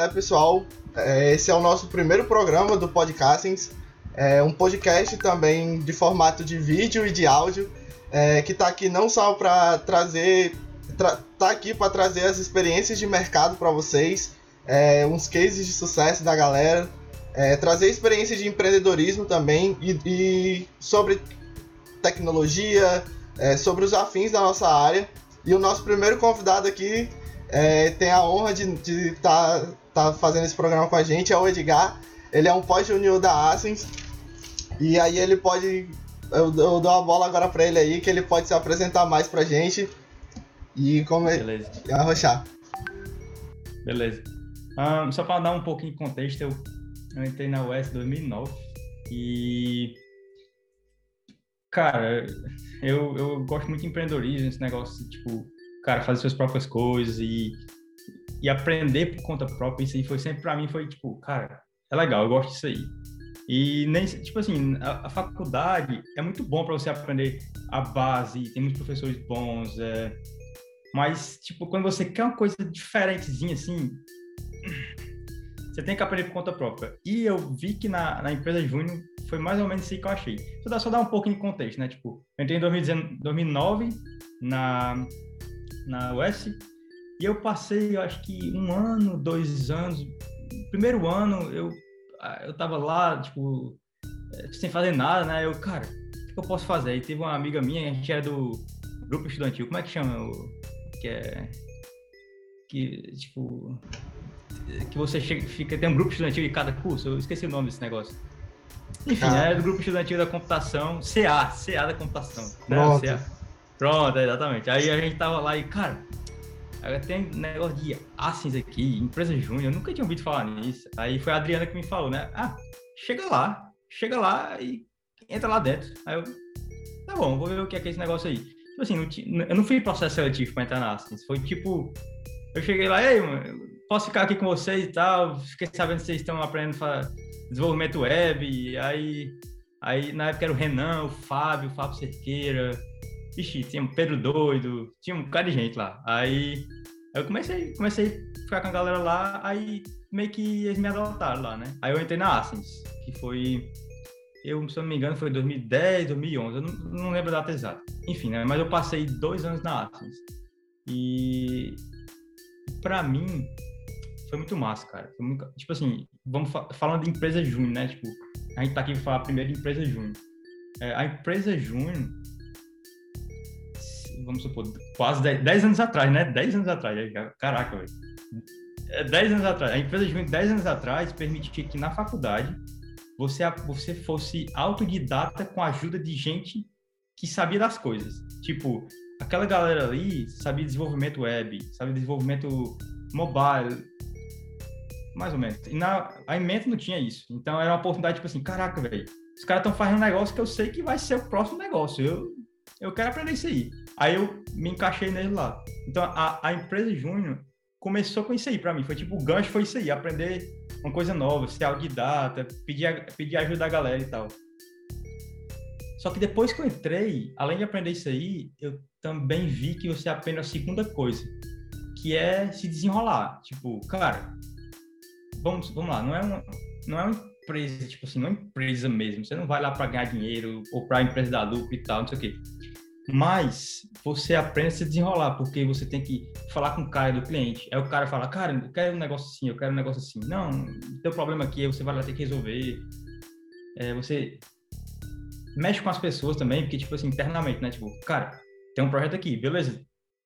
né, pessoal? É, esse é o nosso primeiro programa do Podcastings. É um podcast também de formato de vídeo e de áudio, é, que está aqui não só para trazer. Tra tá aqui para trazer as experiências de mercado para vocês, é, uns cases de sucesso da galera, é, trazer experiências de empreendedorismo também e, e sobre tecnologia, é, sobre os afins da nossa área. E o nosso primeiro convidado aqui é, tem a honra de estar tá, tá fazendo esse programa com a gente, é o Edgar. Ele é um pós-junior da Asens. E aí ele pode. Eu, eu dou a bola agora para ele aí, que ele pode se apresentar mais pra gente. E como Beleza. E arrochar. Beleza. Um, só para dar um pouquinho de contexto, eu, eu entrei na UES em 2009 e Cara, eu, eu gosto muito de empreendedorismo, esse negócio, tipo, cara, fazer suas próprias coisas e, e aprender por conta própria. Isso aí foi sempre pra mim, foi tipo, cara, é legal, eu gosto disso aí. E nem, tipo assim, a, a faculdade é muito bom para você aprender a base, tem muitos professores bons, é, mas, tipo, quando você quer uma coisa diferentezinha, assim, você tem que aprender por conta própria. E eu vi que na, na empresa Júnior foi mais ou menos isso que eu achei. Só dar, só dar um pouquinho de contexto, né? Tipo, eu entrei em 2009 na, na US e eu passei, eu acho que um ano, dois anos. Primeiro ano, eu, eu tava lá, tipo, eh, sem fazer nada, né? Eu, cara, o que eu posso fazer? Aí teve uma amiga minha, a gente era do grupo estudantil, como é que chama? Que é. Que, tipo. Que você chega, fica, tem um grupo estudantil de cada curso, eu esqueci o nome desse negócio. Enfim, ah. é do grupo estudantil da computação, CA, CA da computação. Né? Pronto. Pronto, exatamente. Aí a gente tava lá e, cara, tem negócio de Assins aqui, empresa júnior, eu nunca tinha ouvido falar nisso. Aí foi a Adriana que me falou, né? Ah, chega lá, chega lá e entra lá dentro. Aí eu, tá bom, vou ver o que é, que é esse negócio aí. Tipo assim, não, eu não fiz processo seletivo pra entrar na Assins, foi tipo, eu cheguei lá, ei, mano, posso ficar aqui com vocês e tal, fiquei sabendo que vocês estão aprendendo desenvolvimento web, aí, aí na época era o Renan, o Fábio, o Fábio Cerqueira, ixi, tinha o Pedro Doido, tinha um bocado de gente lá. Aí eu comecei, comecei a ficar com a galera lá, aí meio que eles me adotaram lá, né? Aí eu entrei na Ascens, que foi, eu, se eu não me engano, foi 2010, 2011, eu não, não lembro a data exata. Enfim, né? Mas eu passei dois anos na Ascens. E para mim, foi muito massa, cara. Muito, tipo assim, vamos fa falando de empresa júnior, né? Tipo, a gente tá aqui para falar primeiro de empresa júnior. É, a empresa júnior, vamos supor, quase 10, anos atrás, né? 10 anos atrás, caraca, velho. 10 é, anos atrás, a empresa júnior, 10 anos atrás, permitia que na faculdade você, você fosse autodidata com a ajuda de gente que sabia das coisas. Tipo, aquela galera ali sabia desenvolvimento web, sabia desenvolvimento mobile, mais ou menos. E na a Invento não tinha isso. Então era uma oportunidade, tipo assim, caraca, velho, os caras estão fazendo um negócio que eu sei que vai ser o próximo negócio. Eu, eu quero aprender isso aí. Aí eu me encaixei nele lá. Então a, a empresa Júnior começou com isso aí para mim. Foi tipo, o gancho foi isso aí, aprender uma coisa nova, ser autodidata, pedir, pedir ajuda da galera e tal. Só que depois que eu entrei, além de aprender isso aí, eu também vi que você aprende a segunda coisa, que é se desenrolar. Tipo, cara, vamos, vamos lá, não é uma, não é uma empresa, tipo assim, não é uma empresa mesmo. Você não vai lá para ganhar dinheiro ou para a empresa dar lucro e tal, não sei o quê. Mas você aprende a se desenrolar, porque você tem que falar com o cara do cliente. Aí o cara fala, cara, eu quero um negócio assim, eu quero um negócio assim. Não, tem um problema aqui, você vai lá ter que resolver. É, você mexe com as pessoas também, porque, tipo assim, internamente, né? Tipo, cara, tem um projeto aqui, beleza.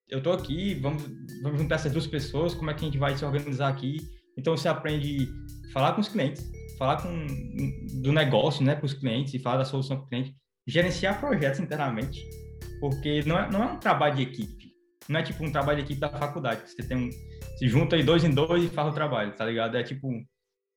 Eu tô aqui, vamos, vamos juntar essas duas pessoas, como é que a gente vai se organizar aqui? Então você aprende a falar com os clientes, falar com do negócio, né, com os clientes e falar da solução para o cliente, gerenciar projetos internamente, porque não é, não é um trabalho de equipe, não é tipo um trabalho de equipe da faculdade, que você tem um, se junta aí dois em dois e faz o trabalho, tá ligado? É tipo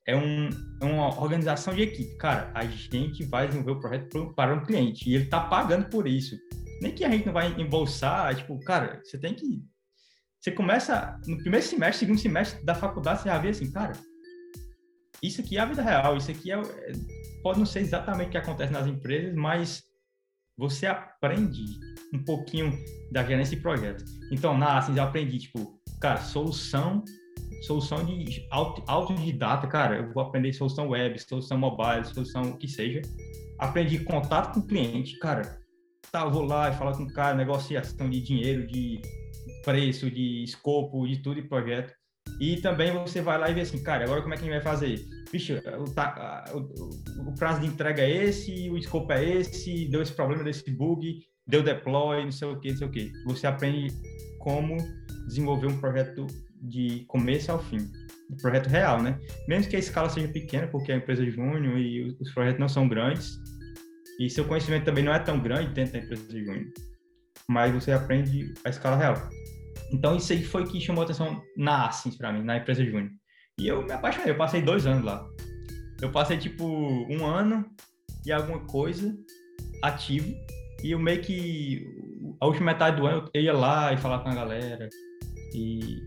é um, é uma organização de equipe. Cara, a gente vai desenvolver o projeto para um cliente e ele tá pagando por isso. Nem que a gente não vai embolsar, tipo, cara, você tem que você começa no primeiro semestre, segundo semestre da faculdade, você já vê assim, cara, isso aqui é a vida real, isso aqui é, é pode não ser exatamente o que acontece nas empresas, mas você aprende um pouquinho da gerência de projeto. Então, na assim, eu aprendi, tipo, cara, solução solução de auto, autodidata, cara, eu vou aprender solução web, solução mobile, solução o que seja. Aprendi contato com o cliente, cara. Tá, vou lá e falar com o cara, negociação de dinheiro, de preço, de escopo, de tudo de projeto. E também você vai lá e vê assim, cara, agora como é que a gente vai fazer? Vixe, o, o, o prazo de entrega é esse, o escopo é esse, deu esse problema desse bug, deu deploy, não sei o que, não sei o que. Você aprende como desenvolver um projeto de começo ao fim. Um projeto real, né? Mesmo que a escala seja pequena, porque a empresa é júnior e os projetos não são grandes, e seu conhecimento também não é tão grande dentro da empresa júnior, mas você aprende a escala real. Então, isso aí foi que chamou a atenção na Assins para mim, na empresa júnior. E eu me apaixonei, eu passei dois anos lá. Eu passei, tipo, um ano e alguma coisa ativo, e eu meio que, a última metade do ano, eu ia lá e falar com a galera, e,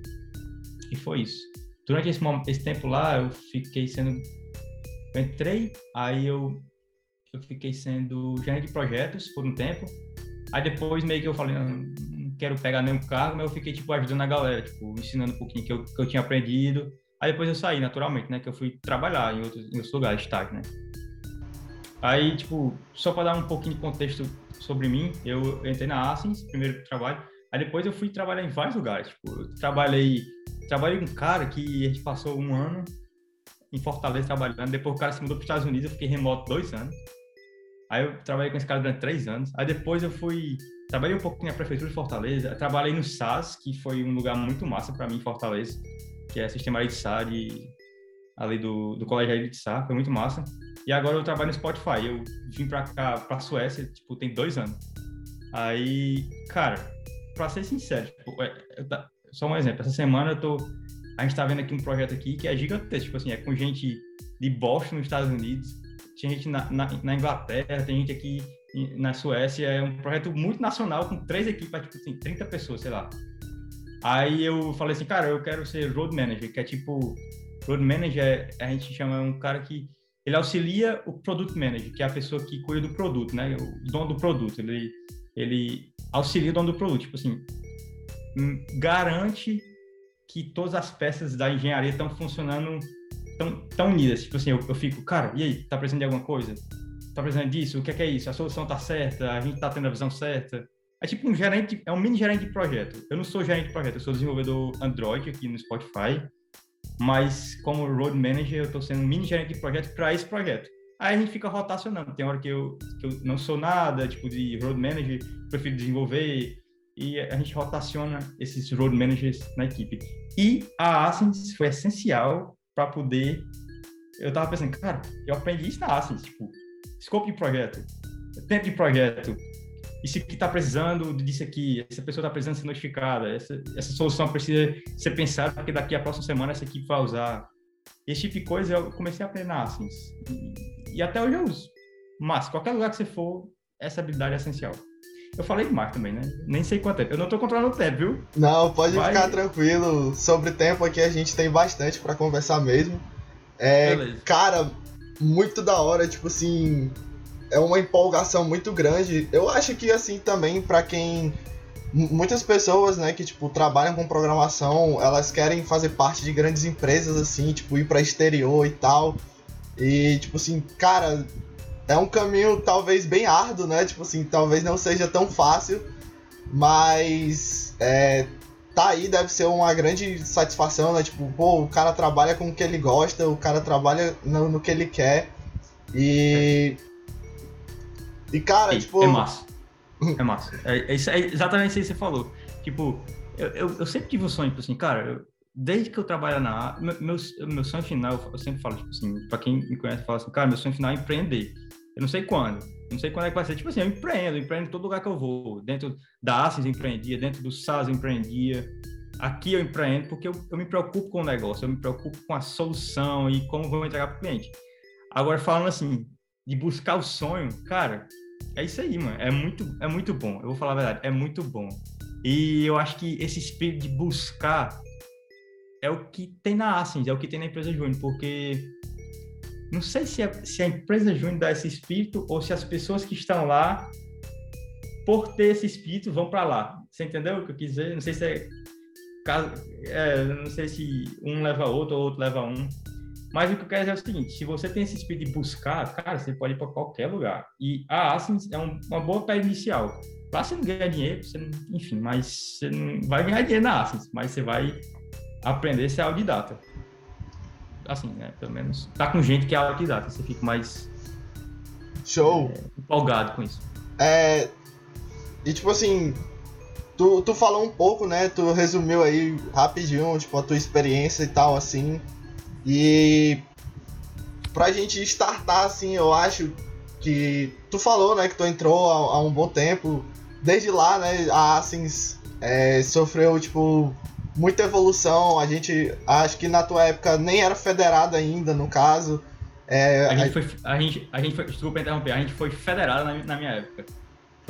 e foi isso. Durante esse, esse tempo lá, eu fiquei sendo. Eu entrei, aí eu, eu fiquei sendo gerente de projetos por um tempo. Aí depois meio que eu falei, não, não quero pegar nenhum cargo, mas eu fiquei tipo ajudando a galera, tipo, ensinando um pouquinho que eu, que eu tinha aprendido. Aí depois eu saí naturalmente, né? Que eu fui trabalhar em outros, em outros lugares, estágio, né? Aí, tipo, só para dar um pouquinho de contexto sobre mim, eu entrei na Asins, primeiro trabalho. Aí depois eu fui trabalhar em vários lugares. Tipo, eu trabalhei, trabalhei com um cara que a gente passou um ano em Fortaleza trabalhando. Depois o cara se mudou para os Estados Unidos, eu fiquei remoto dois anos. Aí eu trabalhei com esse cara durante três anos. Aí depois eu fui, trabalhei um pouquinho na prefeitura de Fortaleza. Trabalhei no SAS, que foi um lugar muito massa para mim em Fortaleza, que é sistema de SAR de, ali do, do colégio de SAR, foi muito massa. E agora eu trabalho no Spotify. Eu vim para cá, para Suécia, tipo, tem dois anos. Aí, cara, para ser sincero, tipo, é, só um exemplo, essa semana eu tô a gente tá vendo aqui um projeto aqui que é gigantesco, tipo assim, é com gente de Boston nos Estados Unidos, tem gente na, na, na Inglaterra, tem gente aqui na Suécia, é um projeto muito nacional com três equipes, tipo assim, 30 pessoas, sei lá. Aí eu falei assim, cara, eu quero ser road manager, que é tipo, road manager, a gente chama um cara que ele auxilia o product manager, que é a pessoa que cuida do produto, né, o dono do produto, ele ele auxilia o dono do produto, tipo assim, hum, garante que todas as peças da engenharia estão funcionando tão, tão unidas. Tipo assim, eu, eu, fico, cara, e aí, tá precisando de alguma coisa? Tá precisando disso? O que é, que é isso? A solução tá certa? A gente tá tendo a visão certa? É tipo um gerente, é um mini gerente de projeto. Eu não sou gerente de projeto, eu sou desenvolvedor Android aqui no Spotify, mas como road manager eu estou sendo um mini gerente de projeto para esse projeto. Aí a gente fica rotacionando. Tem hora que eu, que eu não sou nada, tipo, de road manager, prefiro desenvolver, e a gente rotaciona esses road managers na equipe. E a Ascens foi essencial para poder. Eu tava pensando, cara, eu aprendi isso na Ascens, tipo, scope de projeto, tempo de projeto, isso aqui está precisando disso aqui, essa pessoa está precisando ser notificada, essa, essa solução precisa ser pensada, porque daqui a próxima semana essa equipe vai usar. Esse tipo de coisa eu comecei a na Ascens. E, e até hoje eu uso. Mas, qualquer lugar que você for, essa habilidade é essencial. Eu falei demais também, né? Nem sei quanto tempo. Eu não tô controlando o tempo, viu? Não, pode Vai... ficar tranquilo. Sobre tempo aqui a gente tem bastante para conversar mesmo. É, Beleza. cara, muito da hora, tipo assim, é uma empolgação muito grande. Eu acho que assim também para quem muitas pessoas, né, que tipo trabalham com programação, elas querem fazer parte de grandes empresas assim, tipo ir para exterior e tal. E tipo assim, cara, é um caminho talvez bem árduo, né? Tipo assim, talvez não seja tão fácil, mas é, tá aí, deve ser uma grande satisfação, né? Tipo, pô, o cara trabalha com o que ele gosta, o cara trabalha no, no que ele quer. E. E, cara, tipo. É massa. É massa. É, é, é, exatamente isso que você falou. Tipo, eu, eu, eu sempre tive o um sonho, tipo assim, cara, eu, desde que eu trabalho na meu, meu, meu sonho final, eu sempre falo, tipo assim, pra quem me conhece, fala assim, cara, meu sonho final é empreender. Eu não sei quando. Não sei quando é que vai ser. Tipo assim, eu empreendo, eu empreendo em todo lugar que eu vou. Dentro da Assis eu empreendia, dentro do SAS eu empreendia. Aqui eu empreendo porque eu, eu me preocupo com o negócio, eu me preocupo com a solução e como vou entregar para o cliente. Agora, falando assim, de buscar o sonho, cara, é isso aí, mano. É muito, é muito bom. Eu vou falar a verdade, é muito bom. E eu acho que esse espírito de buscar é o que tem na Ascens, é o que tem na empresa Júnior, porque não sei se a, se a empresa Júnior dá esse espírito ou se as pessoas que estão lá, por ter esse espírito, vão para lá. Você entendeu o que eu quis dizer? Não sei se é. é, não sei se um leva outro ou outro leva um. Mas o que eu quero dizer é o seguinte: se você tem esse espírito de buscar, cara, você pode ir para qualquer lugar. E a Asins é um, uma boa pé inicial. Lá você não ganha dinheiro, você não, enfim, mas você não vai ganhar dinheiro na Asins, mas você vai aprender a ser autodidata. Assim, né? Pelo menos tá com gente que é autodidata, você fica mais Show. É, empolgado com isso. É. E tipo assim, tu, tu falou um pouco, né? Tu resumiu aí rapidinho, tipo, a tua experiência e tal, assim. E pra gente startar, assim, eu acho que tu falou, né, que tu entrou há, há um bom tempo. Desde lá, né, a Asins é, sofreu, tipo, muita evolução. A gente, acho que na tua época nem era federada ainda, no caso. É, a, gente foi, a, gente, a gente foi, desculpa interromper, a gente foi federado na, na minha época.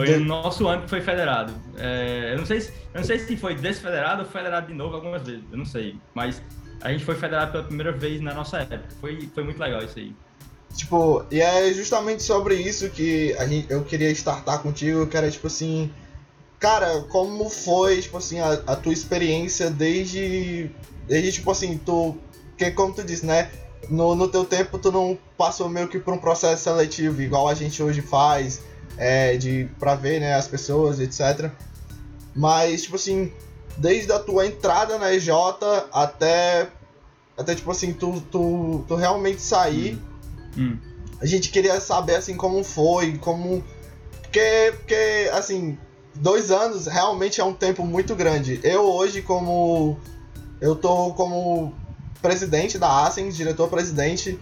Foi de... o nosso ano que foi federado. É, eu, não sei se, eu não sei se foi desfederado ou federado de novo algumas vezes, eu não sei. Mas a gente foi federado pela primeira vez na nossa época. Foi, foi muito legal isso aí. Tipo, e é justamente sobre isso que a gente, eu queria startar contigo, que era tipo assim. Cara, como foi, tipo assim, a, a tua experiência desde. Desde, tipo assim, tu. Que como tu disse, né? no, no teu tempo tu não passou meio que por um processo seletivo, igual a gente hoje faz, é, de pra ver né, as pessoas, etc. Mas, tipo assim, desde a tua entrada na EJ até, até tipo assim, tu, tu, tu realmente sair, hum. Hum. a gente queria saber, assim, como foi, como... Porque, porque, assim, dois anos realmente é um tempo muito grande. Eu hoje, como... Eu tô como presidente da Ascens, diretor-presidente.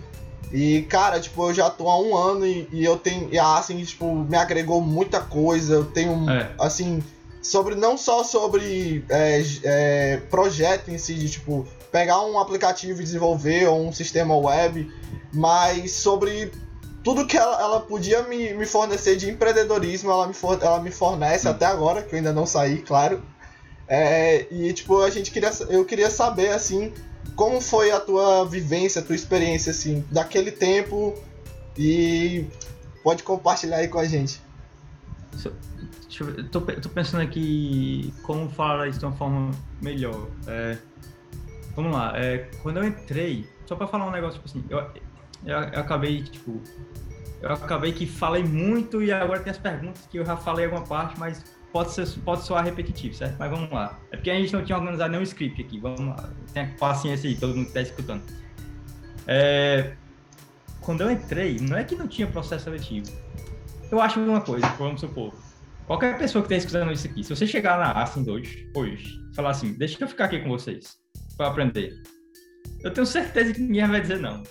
E, cara, tipo, eu já tô há um ano e, e eu tenho. E a Ascens, tipo, me agregou muita coisa. Eu tenho, é. assim, sobre. Não só sobre é, é, projeto em si, de tipo, pegar um aplicativo e desenvolver ou um sistema web, mas sobre tudo que ela, ela podia me, me, fornecer de empreendedorismo, ela me, for, ela me fornece hum. até agora, que eu ainda não saí, claro. É, e tipo, a gente queria. Eu queria saber assim como foi a tua vivência, a tua experiência, assim, daquele tempo e pode compartilhar aí com a gente. Eu tô, tô, pensando aqui como falar isso de uma forma melhor. É, vamos lá, é, quando eu entrei, só para falar um negócio, tipo assim, eu, eu, eu, acabei, tipo, eu acabei que falei muito e agora tem as perguntas que eu já falei alguma parte, mas pode, ser, pode soar repetitivo, certo? Mas vamos lá. É porque a gente não tinha organizado nenhum script aqui. Vamos lá. Tenha paciência aí, todo mundo que está escutando. É, quando eu entrei, não é que não tinha processo seletivo. Eu acho uma coisa, vamos supor. Qualquer pessoa que está escutando isso aqui, se você chegar na Ascend hoje, hoje, falar assim, deixa eu ficar aqui com vocês para aprender. Eu tenho certeza que ninguém vai dizer não.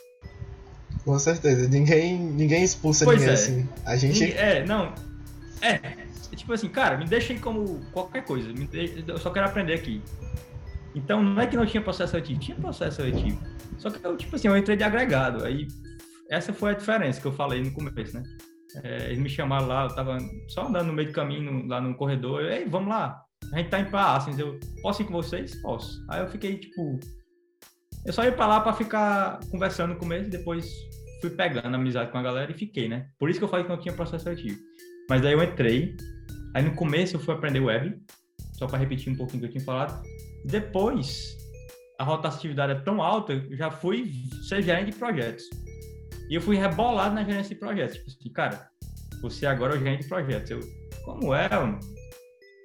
Com certeza, ninguém, ninguém expulsa pois ninguém é. assim. A gente. É, não. É, tipo assim, cara, me deixa aí como qualquer coisa. Deixa, eu só quero aprender aqui. Então não é que não tinha processo seletivo, tinha processo seletivo. Só que eu, tipo assim, eu entrei de agregado. Aí essa foi a diferença que eu falei no começo, né? É, eles me chamaram lá, eu tava só andando no meio do caminho, lá no corredor. Eu, Ei, vamos lá. A gente tá em paz, assim, eu posso ir com vocês? Posso. Aí eu fiquei, tipo. Eu só ia pra lá pra ficar conversando no começo, depois fui pegando amizade com a galera e fiquei, né? Por isso que eu falei que não tinha processo seletivo. Mas daí eu entrei, Aí no começo eu fui aprender web, só para repetir um pouquinho do que eu tinha falado. Depois, a rotatividade é tão alta, eu já fui ser gerente de projetos. E eu fui rebolado na gerência de projetos. Tipo assim, cara, você agora é o gerente de projetos. Eu, como é, mano?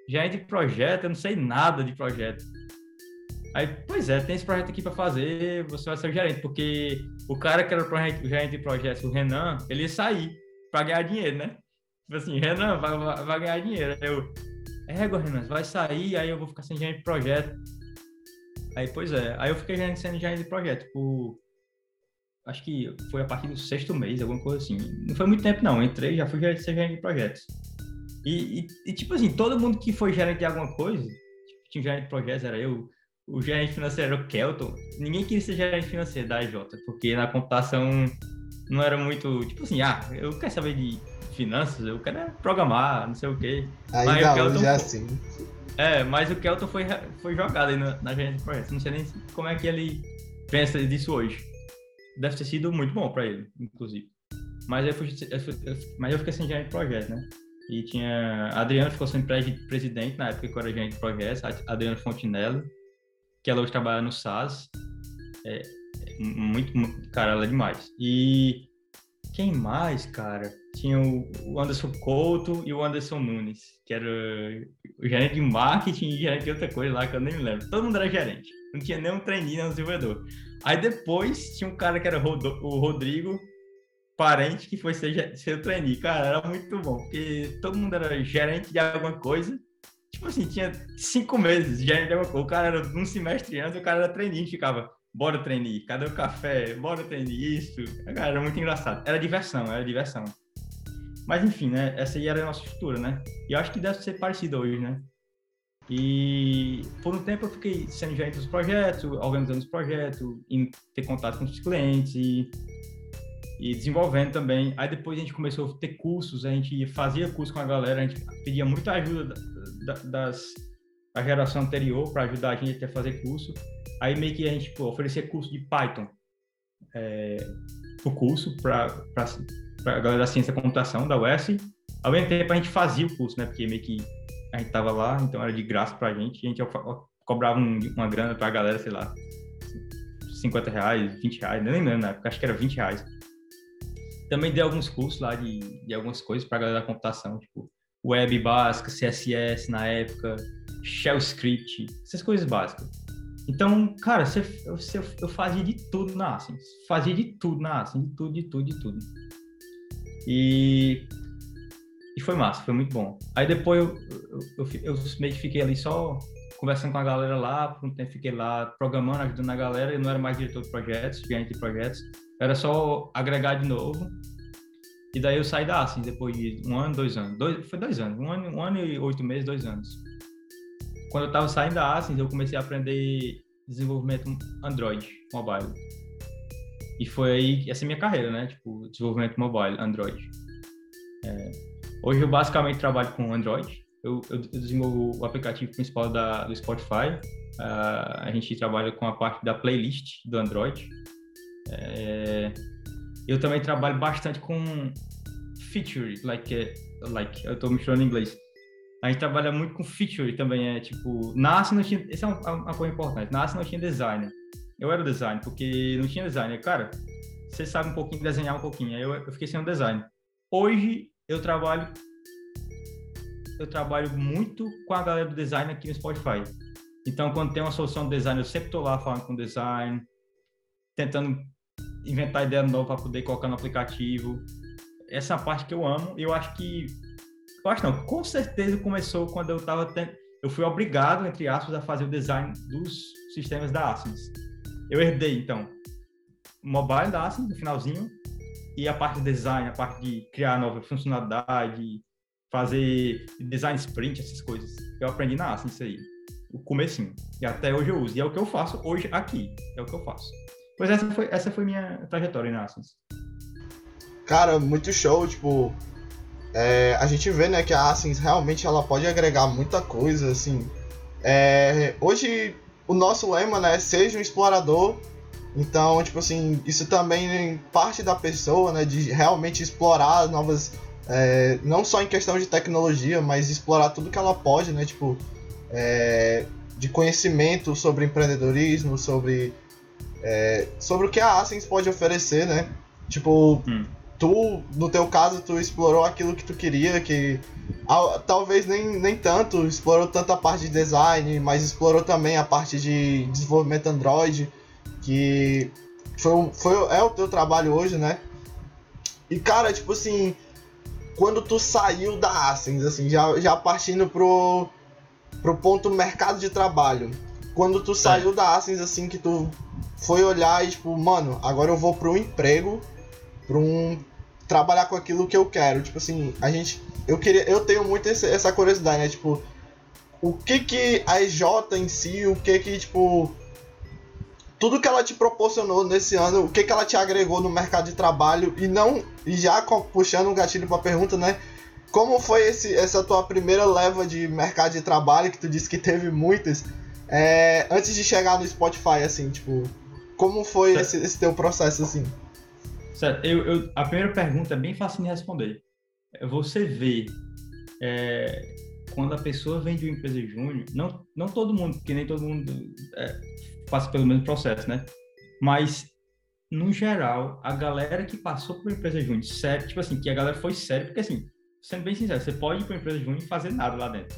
Gerente de projeto, eu não sei nada de projeto. Aí, pois é, tem esse projeto aqui para fazer, você vai ser o gerente, porque o cara que era o gerente de projetos, o Renan, ele ia sair para ganhar dinheiro, né? Tipo assim, Renan, vai, vai, vai ganhar dinheiro. Aí eu, é, Renan, vai sair, aí eu vou ficar sem gerente de projeto. Aí, pois é, aí eu fiquei sendo gerente de projeto por. Acho que foi a partir do sexto mês, alguma coisa assim. Não foi muito tempo, não. Eu entrei já fui gerente, gerente de projetos. E, e, e, tipo assim, todo mundo que foi gerente de alguma coisa, tipo, tinha gerente de projetos, era eu, o gerente financeiro era o Kelton. Ninguém queria ser gerente financeiro da EJ, porque na computação não era muito. Tipo assim, ah, eu quero saber de finanças, eu quero programar, não sei o quê. Ainda mas o Kelton hoje é assim. É, mas o Kelton foi, foi jogado aí na, na gerência de projetos. Não sei nem como é que ele pensa disso hoje. Deve ter sido muito bom para ele, inclusive. Mas eu, fui, eu fui, mas eu fiquei sem gerente de projetos, né? E tinha. Adriano ficou sem presidente na época que eu era gerente de projetos, Adriano Fontinelli. que ela hoje trabalha no SAS. É, muito, muito, cara, ela é demais. E quem mais, cara? Tinha o Anderson Couto e o Anderson Nunes, que era o gerente de marketing e gerente de outra coisa lá que eu nem me lembro. Todo mundo era gerente. Não tinha nenhum treininho, nenhum desenvolvedor. Aí depois tinha um cara que era o Rodrigo, parente, que foi ser, ser o trainee. Cara, era muito bom, porque todo mundo era gerente de alguma coisa. Tipo assim, tinha cinco meses gerente de alguma coisa. O cara era um semestre antes, o cara era trainee, ficava bora trainee, cadê o café? Bora trainee, isso. Cara, era muito engraçado. Era diversão, era diversão. Mas enfim, né? Essa aí era a nossa estrutura, né? E eu acho que deve ser parecido hoje, né? E por um tempo eu fiquei sendo gerente dos projetos, organizando os projetos, em ter contato com os clientes e, e desenvolvendo também. Aí depois a gente começou a ter cursos, a gente fazia curso com a galera, a gente pedia muita ajuda da, da, das, da geração anterior para ajudar a gente a fazer curso. Aí meio que a gente pô, oferecia curso de Python é, o curso para a galera da ciência da computação da UES. Ao mesmo tempo a gente fazia o curso, né? Porque meio que a gente tava lá, então era de graça para a gente. A gente cobrava um, uma grana para a galera, sei lá, 50 reais, 20 reais, nem lembro na época, acho que era 20 reais. Também dei alguns cursos lá de, de algumas coisas para a galera da computação, tipo web básica, CSS na época, shell script, essas coisas básicas. Então, cara, você, você, eu fazia de tudo na Ascens. Fazia de tudo na Ascens, de tudo, de tudo, de tudo. E, e foi massa, foi muito bom. Aí depois eu, eu, eu, eu meio que fiquei ali só conversando com a galera lá, por um tempo fiquei lá programando, ajudando a galera, eu não era mais diretor de projetos, gerente de projetos, era só agregar de novo. E daí eu saí da Ascens depois de um ano, dois anos. Dois, foi dois anos, um ano, um ano e oito meses, dois anos quando eu estava saindo da Ascens, eu comecei a aprender desenvolvimento Android mobile. E foi aí, essa é a minha carreira, né? Tipo, desenvolvimento mobile, Android. É, hoje eu basicamente trabalho com Android. Eu, eu desenvolvo o aplicativo principal da, do Spotify. Uh, a gente trabalha com a parte da playlist do Android. É, eu também trabalho bastante com feature, like, like eu estou misturando em inglês a gente trabalha muito com feature também, é tipo, nasce não essa é uma, uma coisa importante, nasce não tinha designer. Eu era design, porque não tinha designer. Cara, você sabe um pouquinho desenhar um pouquinho, aí eu, eu fiquei sendo design. Hoje eu trabalho eu trabalho muito com a galera do design aqui no Spotify. Então, quando tem uma solução de design, eu sempre estou lá falando com design, tentando inventar ideia nova para poder colocar no aplicativo. Essa parte que eu amo. Eu acho que eu acho não, com certeza começou quando eu estava tendo, eu fui obrigado, entre aspas, a fazer o design dos sistemas da Ascens. Eu herdei, então, mobile da Ascens, no finalzinho, e a parte de design, a parte de criar nova funcionalidade, fazer design sprint, essas coisas. Eu aprendi na Ascens isso aí, o comecinho. E até hoje eu uso. E é o que eu faço hoje aqui. É o que eu faço. Pois essa foi, essa foi minha trajetória na Ascens. Cara, muito show, tipo, é, a gente vê né, que a Ascens realmente ela pode agregar muita coisa, assim. É, hoje o nosso lema né, é seja um explorador, então, tipo assim, isso também parte da pessoa, né, de realmente explorar novas, é, não só em questão de tecnologia, mas explorar tudo que ela pode, né, tipo, é, de conhecimento sobre empreendedorismo, sobre, é, sobre o que a Ascens pode oferecer, né, tipo, hum tu, no teu caso, tu explorou aquilo que tu queria, que talvez nem, nem tanto, explorou tanto a parte de design, mas explorou também a parte de desenvolvimento Android, que foi, foi, é o teu trabalho hoje, né? E cara, tipo assim, quando tu saiu da Ascens, assim, já, já partindo pro, pro ponto mercado de trabalho, quando tu é. saiu da Ascens, assim, que tu foi olhar e tipo, mano, agora eu vou pro emprego, para um trabalhar com aquilo que eu quero. Tipo assim, a gente. Eu queria. Eu tenho muito esse, essa curiosidade, né? Tipo, o que que a EJ em si, o que que, tipo. Tudo que ela te proporcionou nesse ano, o que que ela te agregou no mercado de trabalho e não. E já puxando um gatilho pra pergunta, né? Como foi esse, essa tua primeira leva de mercado de trabalho, que tu disse que teve muitas, é, antes de chegar no Spotify, assim, tipo, como foi esse, esse teu processo, assim? Eu, eu, a primeira pergunta é bem fácil de responder. Você vê é, quando a pessoa vem de uma empresa júnior, não, não todo mundo, porque nem todo mundo é, passa pelo mesmo processo, né? Mas, no geral, a galera que passou por uma empresa júnior, sério, tipo assim, que a galera foi séria, porque assim, sendo bem sincero, você pode ir para uma empresa júnior e fazer nada lá dentro.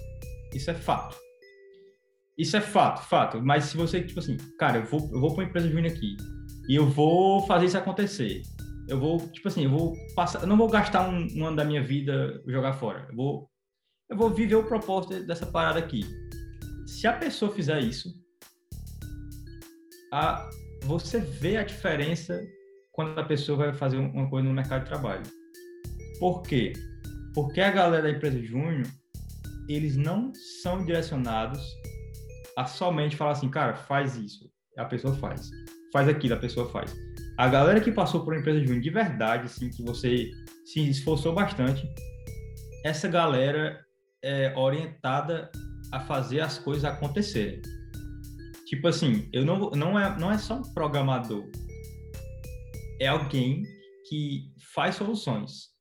Isso é fato. Isso é fato, fato. Mas se você, tipo assim, cara, eu vou, eu vou para uma empresa júnior aqui e eu vou fazer isso acontecer. Eu vou, tipo assim, eu vou passar, eu não vou gastar um, um ano da minha vida jogar fora. Eu vou, eu vou viver o propósito dessa parada aqui. Se a pessoa fizer isso, a, você vê a diferença quando a pessoa vai fazer uma coisa no mercado de trabalho. Por quê? Porque a galera da empresa júnior, eles não são direcionados a somente falar assim, cara, faz isso. A pessoa faz. Faz aquilo, a pessoa faz. A galera que passou por uma empresa júnior de verdade, assim, que você se esforçou bastante, essa galera é orientada a fazer as coisas acontecerem. Tipo assim, eu não, não, é, não é só um programador. É alguém que faz soluções.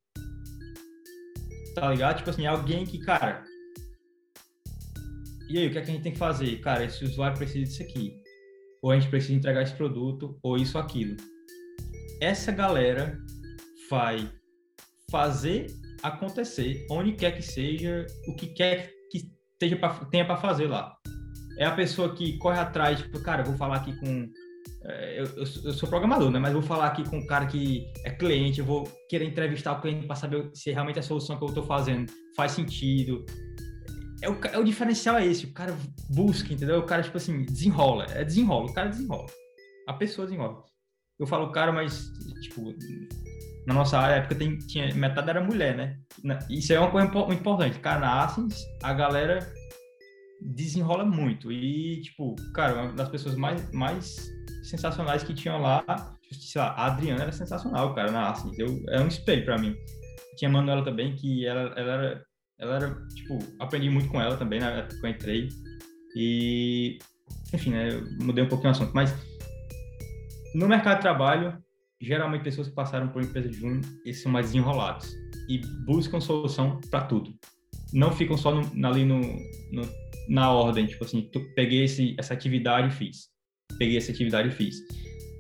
Tá ligado? Tipo assim, é alguém que, cara. E aí, o que, é que a gente tem que fazer? Cara, esse usuário precisa disso aqui. Ou a gente precisa entregar esse produto, ou isso, aquilo. Essa galera vai fazer acontecer, onde quer que seja, o que quer que esteja pra, tenha para fazer lá é a pessoa que corre atrás, tipo, cara, eu vou falar aqui com. É, eu, eu, sou programador, né? Mas vou falar aqui com um cara que é cliente, eu vou querer entrevistar o cliente para saber se realmente a solução que eu estou fazendo faz sentido. É o, é o diferencial é esse, o cara busca, entendeu? O cara, tipo assim, desenrola, é desenrola, o cara desenrola. A pessoa desenrola. Eu falo cara, mas, tipo, na nossa época tem, tinha, metade era mulher, né? Isso é uma coisa muito importante. Cara, na Asens, a galera desenrola muito. E, tipo, cara, uma das pessoas mais, mais sensacionais que tinham lá, sei lá, a Adriana era sensacional, cara, na Assens. Eu, é um espelho para mim. Tinha a Manuela também, que ela, ela era, ela era, tipo, aprendi muito com ela também na época que eu entrei. E, enfim, né, eu mudei um pouquinho o assunto. Mas, no mercado de trabalho, geralmente pessoas que passaram por empresa júnior, eles são mais enrolados e buscam solução para tudo. Não ficam só no, ali no, no na ordem, tipo assim, peguei esse, essa atividade e fiz. Peguei essa atividade e fiz.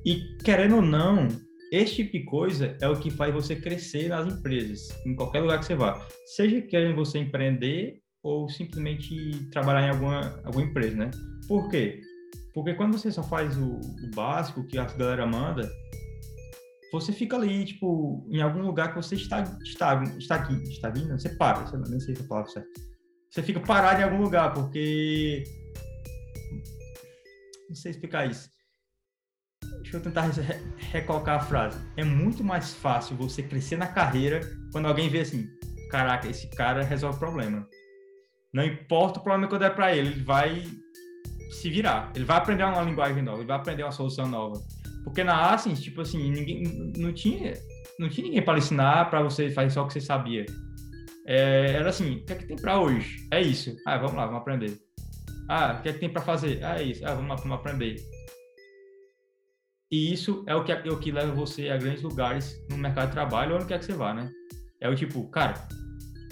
E querendo ou não, esse tipo de coisa é o que faz você crescer nas empresas, em qualquer lugar que você vá. Seja querendo você empreender ou simplesmente trabalhar em alguma, alguma empresa, né? Por quê? Porque quando você só faz o, o básico que a galera manda, você fica ali, tipo, em algum lugar que você está, está, está aqui, está vindo, você para, você não sei se é a palavra certa você fica parado em algum lugar, porque. Não sei explicar isso. Deixa eu tentar recolocar a frase. É muito mais fácil você crescer na carreira quando alguém vê assim: caraca, esse cara resolve o problema. Não importa o problema que eu der para ele, ele vai se virar. Ele vai aprender uma linguagem nova, ele vai aprender uma solução nova. Porque na Asins, tipo assim, ninguém não tinha não tinha ninguém para ensinar para você fazer só o que você sabia. É, era assim, o que é que tem para hoje? É isso. Ah, vamos lá, vamos aprender. Ah, o que é que tem para fazer? Ah, é isso. Ah, vamos lá, vamos aprender. E isso é o que, é o que leva você a grandes lugares no mercado de trabalho ou onde quer que você vá, né? É o tipo, cara,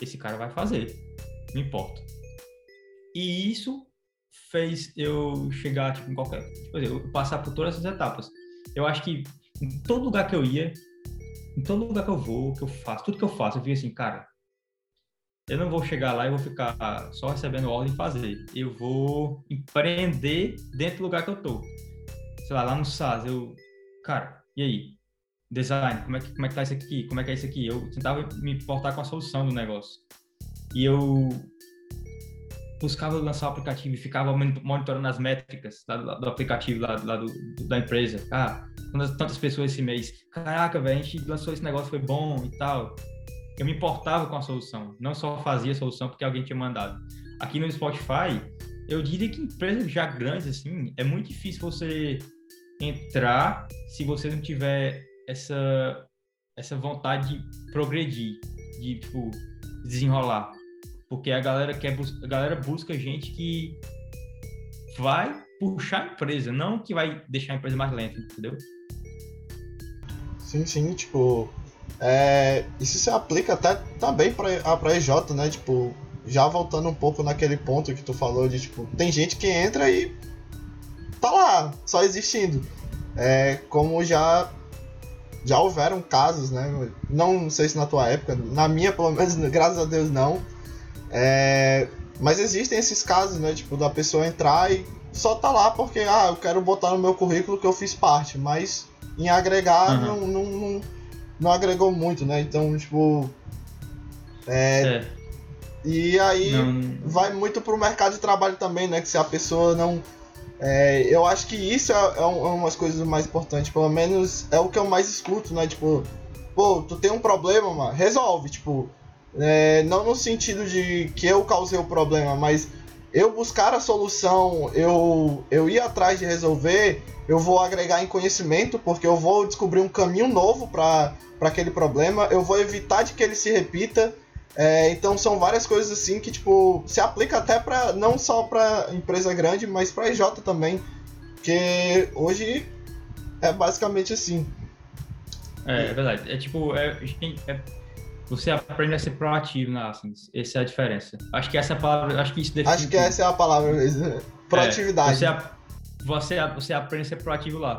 esse cara vai fazer, não importa. E isso fez eu chegar, tipo, em qualquer... Tipo, eu passar por todas essas etapas. Eu acho que em todo lugar que eu ia, em todo lugar que eu vou, que eu faço, tudo que eu faço, eu vi assim, cara, eu não vou chegar lá e vou ficar só recebendo ordem e fazer. Eu vou empreender dentro do lugar que eu tô. Sei lá, lá no SAS, eu... Cara, e aí? Design, como é que, como é que tá isso aqui? Como é que é isso aqui? Eu tentava me importar com a solução do negócio. E eu buscava lançar o aplicativo e ficava monitorando as métricas do, do aplicativo lá, lá do, da empresa. Ah, tantas pessoas esse mês. Caraca, velho, a gente lançou esse negócio, foi bom e tal eu me importava com a solução, não só fazia a solução porque alguém tinha mandado. Aqui no Spotify, eu diria que empresas já grandes assim, é muito difícil você entrar se você não tiver essa essa vontade de progredir, de tipo desenrolar, porque a galera quer a galera busca gente que vai puxar a empresa, não que vai deixar a empresa mais lenta, entendeu? Sim, sim, tipo, é, isso se aplica até também para a EJ, né? Tipo, já voltando um pouco naquele ponto que tu falou de tipo, tem gente que entra e tá lá, só existindo. É, como já já houveram casos, né? Não sei se na tua época, na minha pelo menos, graças a Deus não. É, mas existem esses casos, né? Tipo, da pessoa entrar e só tá lá porque, ah, eu quero botar no meu currículo que eu fiz parte, mas em agregar uhum. não, não, não, não, agregou muito, né? Então, tipo. É, é. E aí não... vai muito pro mercado de trabalho também, né? Que se a pessoa não. É, eu acho que isso é, é, umas coisas mais importantes, pelo menos é o que eu mais escuto, né? Tipo, pô, tu tem um problema, mano, resolve, tipo. É, não no sentido de que eu causei o problema, mas eu buscar a solução, eu, eu ir atrás de resolver, eu vou agregar em conhecimento, porque eu vou descobrir um caminho novo para aquele problema, eu vou evitar de que ele se repita. É, então são várias coisas assim que tipo se aplica até para não só para empresa grande, mas para IJ também, que hoje é basicamente assim. É, é verdade. É tipo é, é você aprende a ser proativo na Ascens. Essa é a diferença. Acho que essa é a palavra, acho que isso define. Acho que essa é a palavra mesmo. Proatividade. É, você, você, você aprende a ser proativo lá.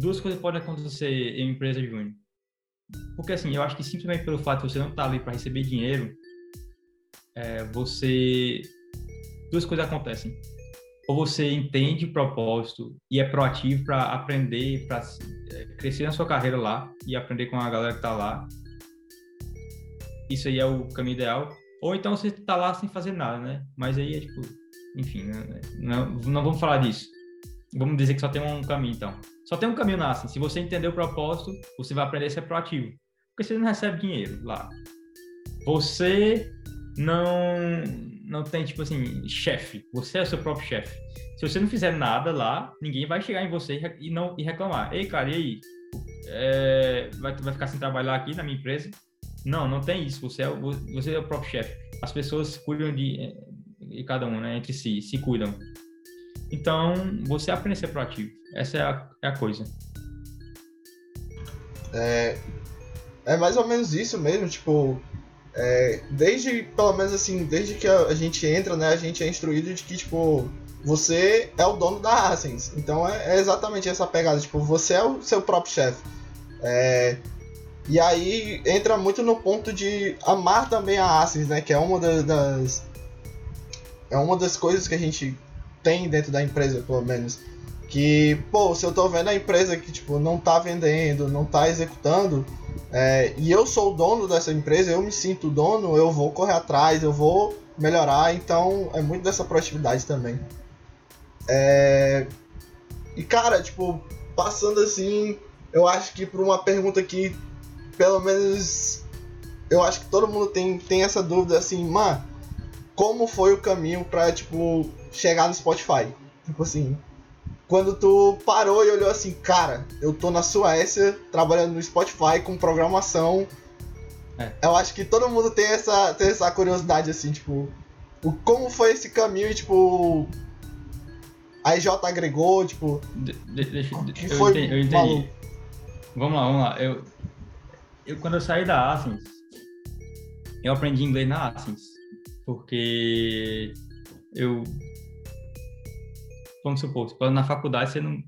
Duas coisas podem acontecer em empresa júnior. Porque assim, eu acho que simplesmente pelo fato de você não estar tá ali para receber dinheiro, é, você. Duas coisas acontecem. Ou você entende o propósito e é proativo para aprender, para é, crescer na sua carreira lá e aprender com a galera que está lá isso aí é o caminho ideal. Ou então você tá lá sem fazer nada, né? Mas aí é tipo, enfim, né? não, não vamos falar disso. Vamos dizer que só tem um caminho, então. Só tem um caminho na. Se você entender o propósito, você vai aprender a ser proativo. Porque você não recebe dinheiro lá. Você não não tem, tipo assim, chefe. Você é o seu próprio chefe. Se você não fizer nada lá, ninguém vai chegar em você e, não, e reclamar. Ei, cara, e aí? É, vai, vai ficar sem trabalhar aqui na minha empresa? Não, não tem isso. Você é, você é o próprio chefe. As pessoas cuidam de, de cada um, né? Entre si, se cuidam. Então, você aprende a ser proativo. Essa é a, é a coisa. É, é mais ou menos isso mesmo, tipo, é, desde, pelo menos assim, desde que a, a, gente entra, né, a gente é instruído de que, tipo, você é o dono da Ascens. Então é, é, exatamente essa pegada, tipo, você é o seu próprio chefe. É, e aí entra muito no ponto de amar também a Assis, né? Que é uma das, das, é uma das coisas que a gente tem dentro da empresa, pelo menos. Que, pô, se eu tô vendo a empresa que, tipo, não tá vendendo, não tá executando, é, e eu sou o dono dessa empresa, eu me sinto dono, eu vou correr atrás, eu vou melhorar, então é muito dessa proatividade também. É, e, cara, tipo, passando assim, eu acho que por uma pergunta que pelo menos eu acho que todo mundo tem, tem essa dúvida assim, mano, como foi o caminho pra, tipo, chegar no Spotify? Tipo assim, quando tu parou e olhou assim, cara, eu tô na Suécia trabalhando no Spotify com programação. É. Eu acho que todo mundo tem essa, tem essa curiosidade, assim, tipo, o, como foi esse caminho e, tipo, a IJ agregou, tipo. De, de, deixa, que eu foi entendi, eu entendi. Vamos lá, vamos lá. Eu, eu quando eu saí da Asens, eu aprendi inglês na Asens, porque eu vamos supor, na faculdade você não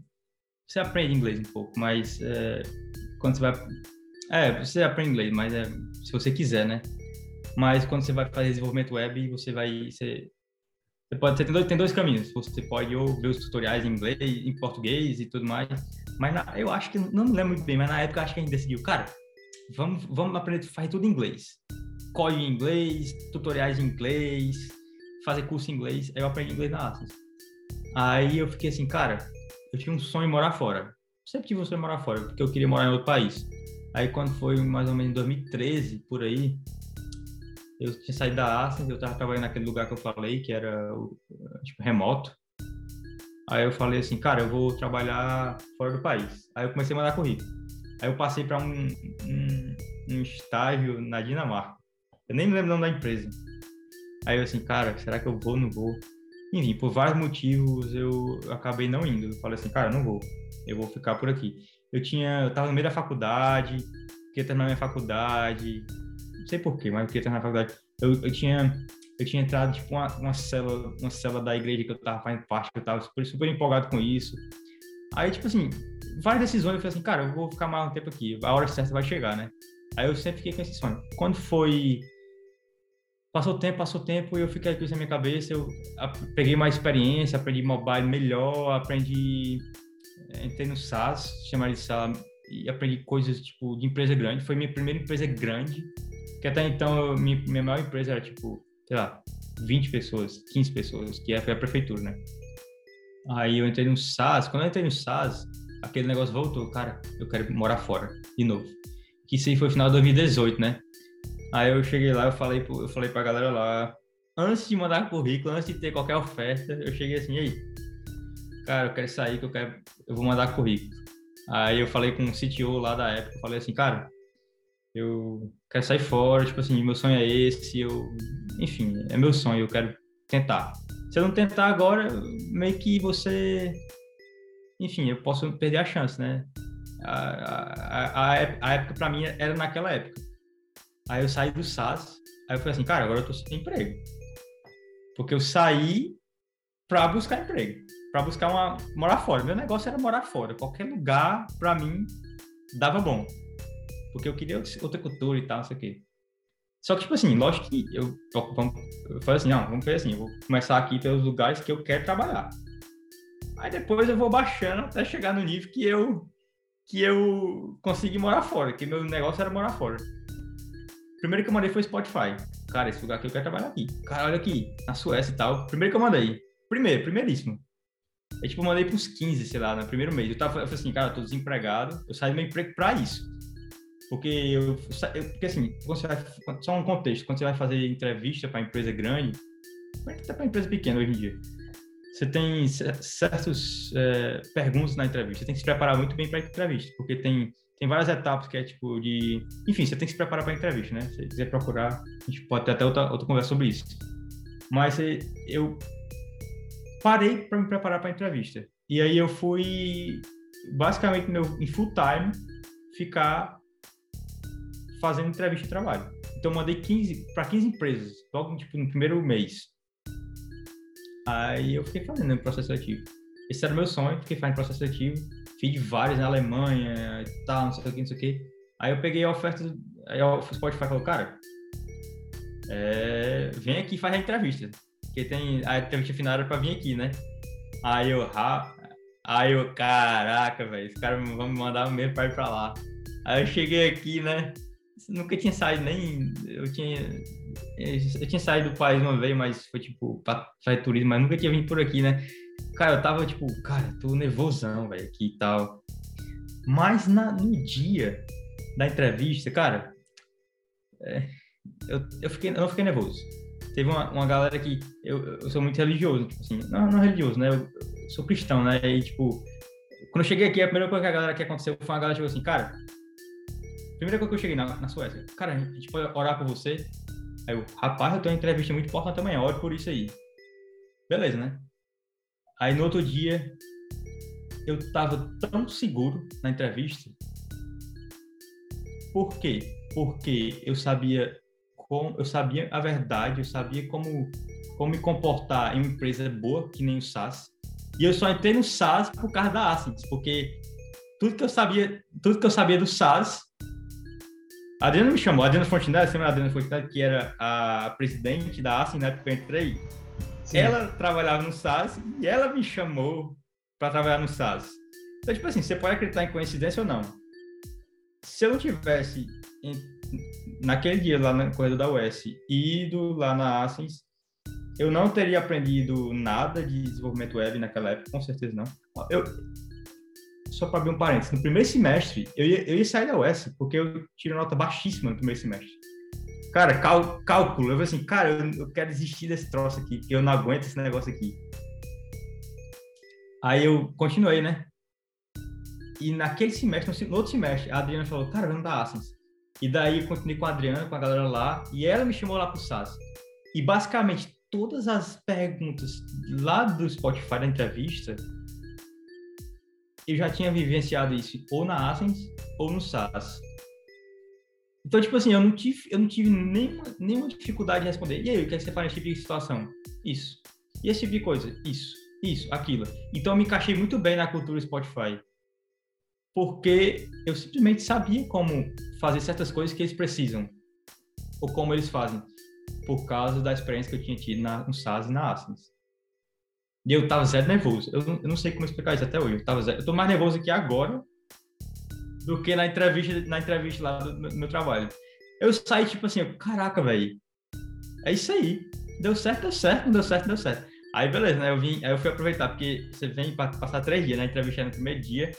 você aprende inglês um pouco, mas é, quando você vai é, você aprende inglês, mas é se você quiser, né? Mas quando você vai fazer desenvolvimento web, você vai você, você pode você tem dois, tem dois caminhos. Você pode ou ver os tutoriais em inglês, em português e tudo mais. Mas na, eu acho que não me lembro muito bem, mas na época acho que a gente decidiu, cara, vamos, vamos aprender, fazer tudo em inglês. Código em inglês, tutoriais em inglês, fazer curso em inglês. Aí eu aprendi inglês na Atlas. Aí eu fiquei assim, cara, eu tinha um sonho de morar fora. Sempre tive um sonho de morar fora, porque eu queria morar em outro país. Aí quando foi mais ou menos em 2013, por aí, eu tinha saído da Ascens, eu estava trabalhando naquele lugar que eu falei, que era tipo remoto. Aí eu falei assim, cara, eu vou trabalhar fora do país. Aí eu comecei a mandar currículo. Aí eu passei para um, um, um, estágio na Dinamarca. Eu nem me lembro o nome da empresa. Aí eu assim, cara, será que eu vou ou não vou? Enfim, por vários motivos eu acabei não indo. Eu falei assim, cara, não vou. Eu vou ficar por aqui. Eu tinha, eu tava no meio da faculdade, queria terminar minha faculdade. Não sei porquê, mas eu queria terminar a faculdade. Eu, eu tinha eu tinha entrado, tipo, uma, uma célula, uma célula da igreja que eu tava fazendo parte, que eu tava super, super empolgado com isso. Aí, tipo assim, várias decisões, eu falei assim, cara, eu vou ficar mais um tempo aqui, a hora certa vai chegar, né? Aí eu sempre fiquei com esse sonho. Quando foi... Passou tempo, passou tempo, e eu fiquei com isso na minha cabeça, eu peguei mais experiência, aprendi mobile melhor, aprendi... Eh, entrei no SaaS, chamaram de SaaS, e aprendi coisas, tipo, de empresa grande. Foi minha primeira empresa grande, que até então, eu, minha, minha maior empresa era, tipo, sei lá, 20 pessoas, 15 pessoas, que foi a prefeitura, né? Aí eu entrei no SAS, quando eu entrei no SAS, aquele negócio voltou, cara, eu quero morar fora, de novo. Que isso aí foi final de 2018, né? Aí eu cheguei lá, eu falei, eu falei pra galera lá, antes de mandar currículo, antes de ter qualquer oferta, eu cheguei assim, aí, cara, eu quero sair, que eu quero, eu vou mandar currículo. Aí eu falei com o CTO lá da época, falei assim, cara, eu quero sair fora, tipo assim, meu sonho é esse, eu, enfim, é meu sonho, eu quero tentar. Se eu não tentar agora, meio que você, enfim, eu posso perder a chance, né? A, a, a, a época para mim era naquela época. Aí eu saí do SAS, aí eu falei assim, cara, agora eu tô sem emprego. Porque eu saí para buscar emprego, para buscar uma morar fora. Meu negócio era morar fora. Qualquer lugar para mim dava bom porque eu queria outra cultura e tal, não sei o quê. Só que, tipo assim, lógico que eu, vamos, eu falei assim, não, vamos fazer assim, eu vou começar aqui pelos lugares que eu quero trabalhar. Aí depois eu vou baixando até chegar no nível que eu que eu consegui morar fora, que meu negócio era morar fora. Primeiro que eu mandei foi Spotify. Cara, esse lugar que eu quero trabalhar aqui. Cara, olha aqui, na Suécia e tal. Primeiro que eu mandei. Primeiro, primeiríssimo. Eu, tipo, mandei para uns 15, sei lá, no primeiro mês. Eu tava eu falei assim, cara, eu tô desempregado. Eu saí do meu emprego para isso. Porque eu, porque assim, vai, só um contexto, quando você vai fazer entrevista para empresa grande, até para empresa pequena hoje em dia, você tem certas é, perguntas na entrevista, você tem que se preparar muito bem para a entrevista, porque tem tem várias etapas que é tipo de, enfim, você tem que se preparar para a entrevista, né? Se você quiser procurar, a gente pode ter até outra, outra conversa sobre isso. Mas eu parei para me preparar para a entrevista. E aí eu fui basicamente meu em full time ficar fazendo entrevista de trabalho. Então, eu mandei 15 para 15 empresas, logo tipo, no primeiro mês. Aí eu fiquei fazendo processo seletivo. Esse era o meu sonho, fiquei fazendo processo seletivo. Fiz vários na Alemanha e tal, não sei o que, não sei o que. Aí eu peguei a oferta, aí o Spotify falou, cara, é, vem aqui e faz a entrevista. Porque tem a entrevista final era pra vir aqui, né? Aí eu, ha, aí eu, caraca, velho, os caras vão me mandar e-mail pra ir pra lá. Aí eu cheguei aqui, né? Nunca tinha saído nem. Eu tinha. Eu tinha saído do país uma vez, mas foi tipo pra fazer turismo, mas nunca tinha vindo por aqui, né? Cara, eu tava tipo, cara, tô nervosão, velho, aqui e tal. Mas na, no dia da entrevista, cara, é, eu, eu, fiquei, eu não fiquei nervoso. Teve uma, uma galera que. Eu, eu sou muito religioso, tipo assim, não, não religioso, né? Eu, eu sou cristão, né? E tipo, quando eu cheguei aqui, a primeira coisa que a galera que aconteceu foi uma galera tipo assim, cara, Primeira coisa que eu cheguei na, na Suécia, cara, a gente pode orar por você? Aí eu, rapaz, eu tenho uma entrevista muito importante amanhã, ore por isso aí. Beleza, né? Aí no outro dia, eu tava tão seguro na entrevista. Por quê? Porque eu sabia como, eu sabia a verdade, eu sabia como, como me comportar em uma empresa boa, que nem o SAS. E eu só entrei no SAS por causa da Ascens, porque tudo que eu sabia, tudo que eu sabia do SAS a Adriana me chamou, a Adriana Fontinelli, você lembra Adriana Fontinelli, que era a presidente da ASIN na época que eu entrei? Sim. Ela trabalhava no SAS e ela me chamou para trabalhar no SAS. Então, tipo assim, você pode acreditar em coincidência ou não. Se eu não tivesse, em, naquele dia lá na corrida da US, ido lá na Asins, eu não teria aprendido nada de desenvolvimento web naquela época, com certeza não. Eu, só para abrir um parênteses, no primeiro semestre, eu ia, eu ia sair da UES, porque eu tirei nota baixíssima no primeiro semestre. Cara, cal, cálculo, eu falei assim, cara, eu, eu quero desistir desse troço aqui, porque eu não aguento esse negócio aqui. Aí eu continuei, né? E naquele semestre, no outro semestre, a Adriana falou, cara, vamos dar Asens. E daí eu continuei com a Adriana, com a galera lá, e ela me chamou lá pro SAS. E basicamente todas as perguntas lá do Spotify da entrevista eu já tinha vivenciado isso ou na Ascens ou no SAS. Então, tipo assim, eu não tive, eu não tive nenhuma, nenhuma dificuldade de responder. E aí, o que, é que você faz nesse tipo de situação? Isso. E esse tipo de coisa? Isso. Isso, aquilo. Então, eu me encaixei muito bem na cultura Spotify. Porque eu simplesmente sabia como fazer certas coisas que eles precisam. Ou como eles fazem. Por causa da experiência que eu tinha tido na, no SAS e na Asens. E eu tava zero nervoso. Eu não, eu não sei como explicar isso até hoje. Eu, tava zero, eu tô mais nervoso aqui agora do que na entrevista, na entrevista lá do, meu trabalho. Eu saí tipo assim, caraca, velho. É isso aí. Deu certo, deu certo, deu certo, deu certo. Aí beleza, né? Eu vim, aí eu fui aproveitar, porque você vem pra passar três dias, né? Entrevista no primeiro dia.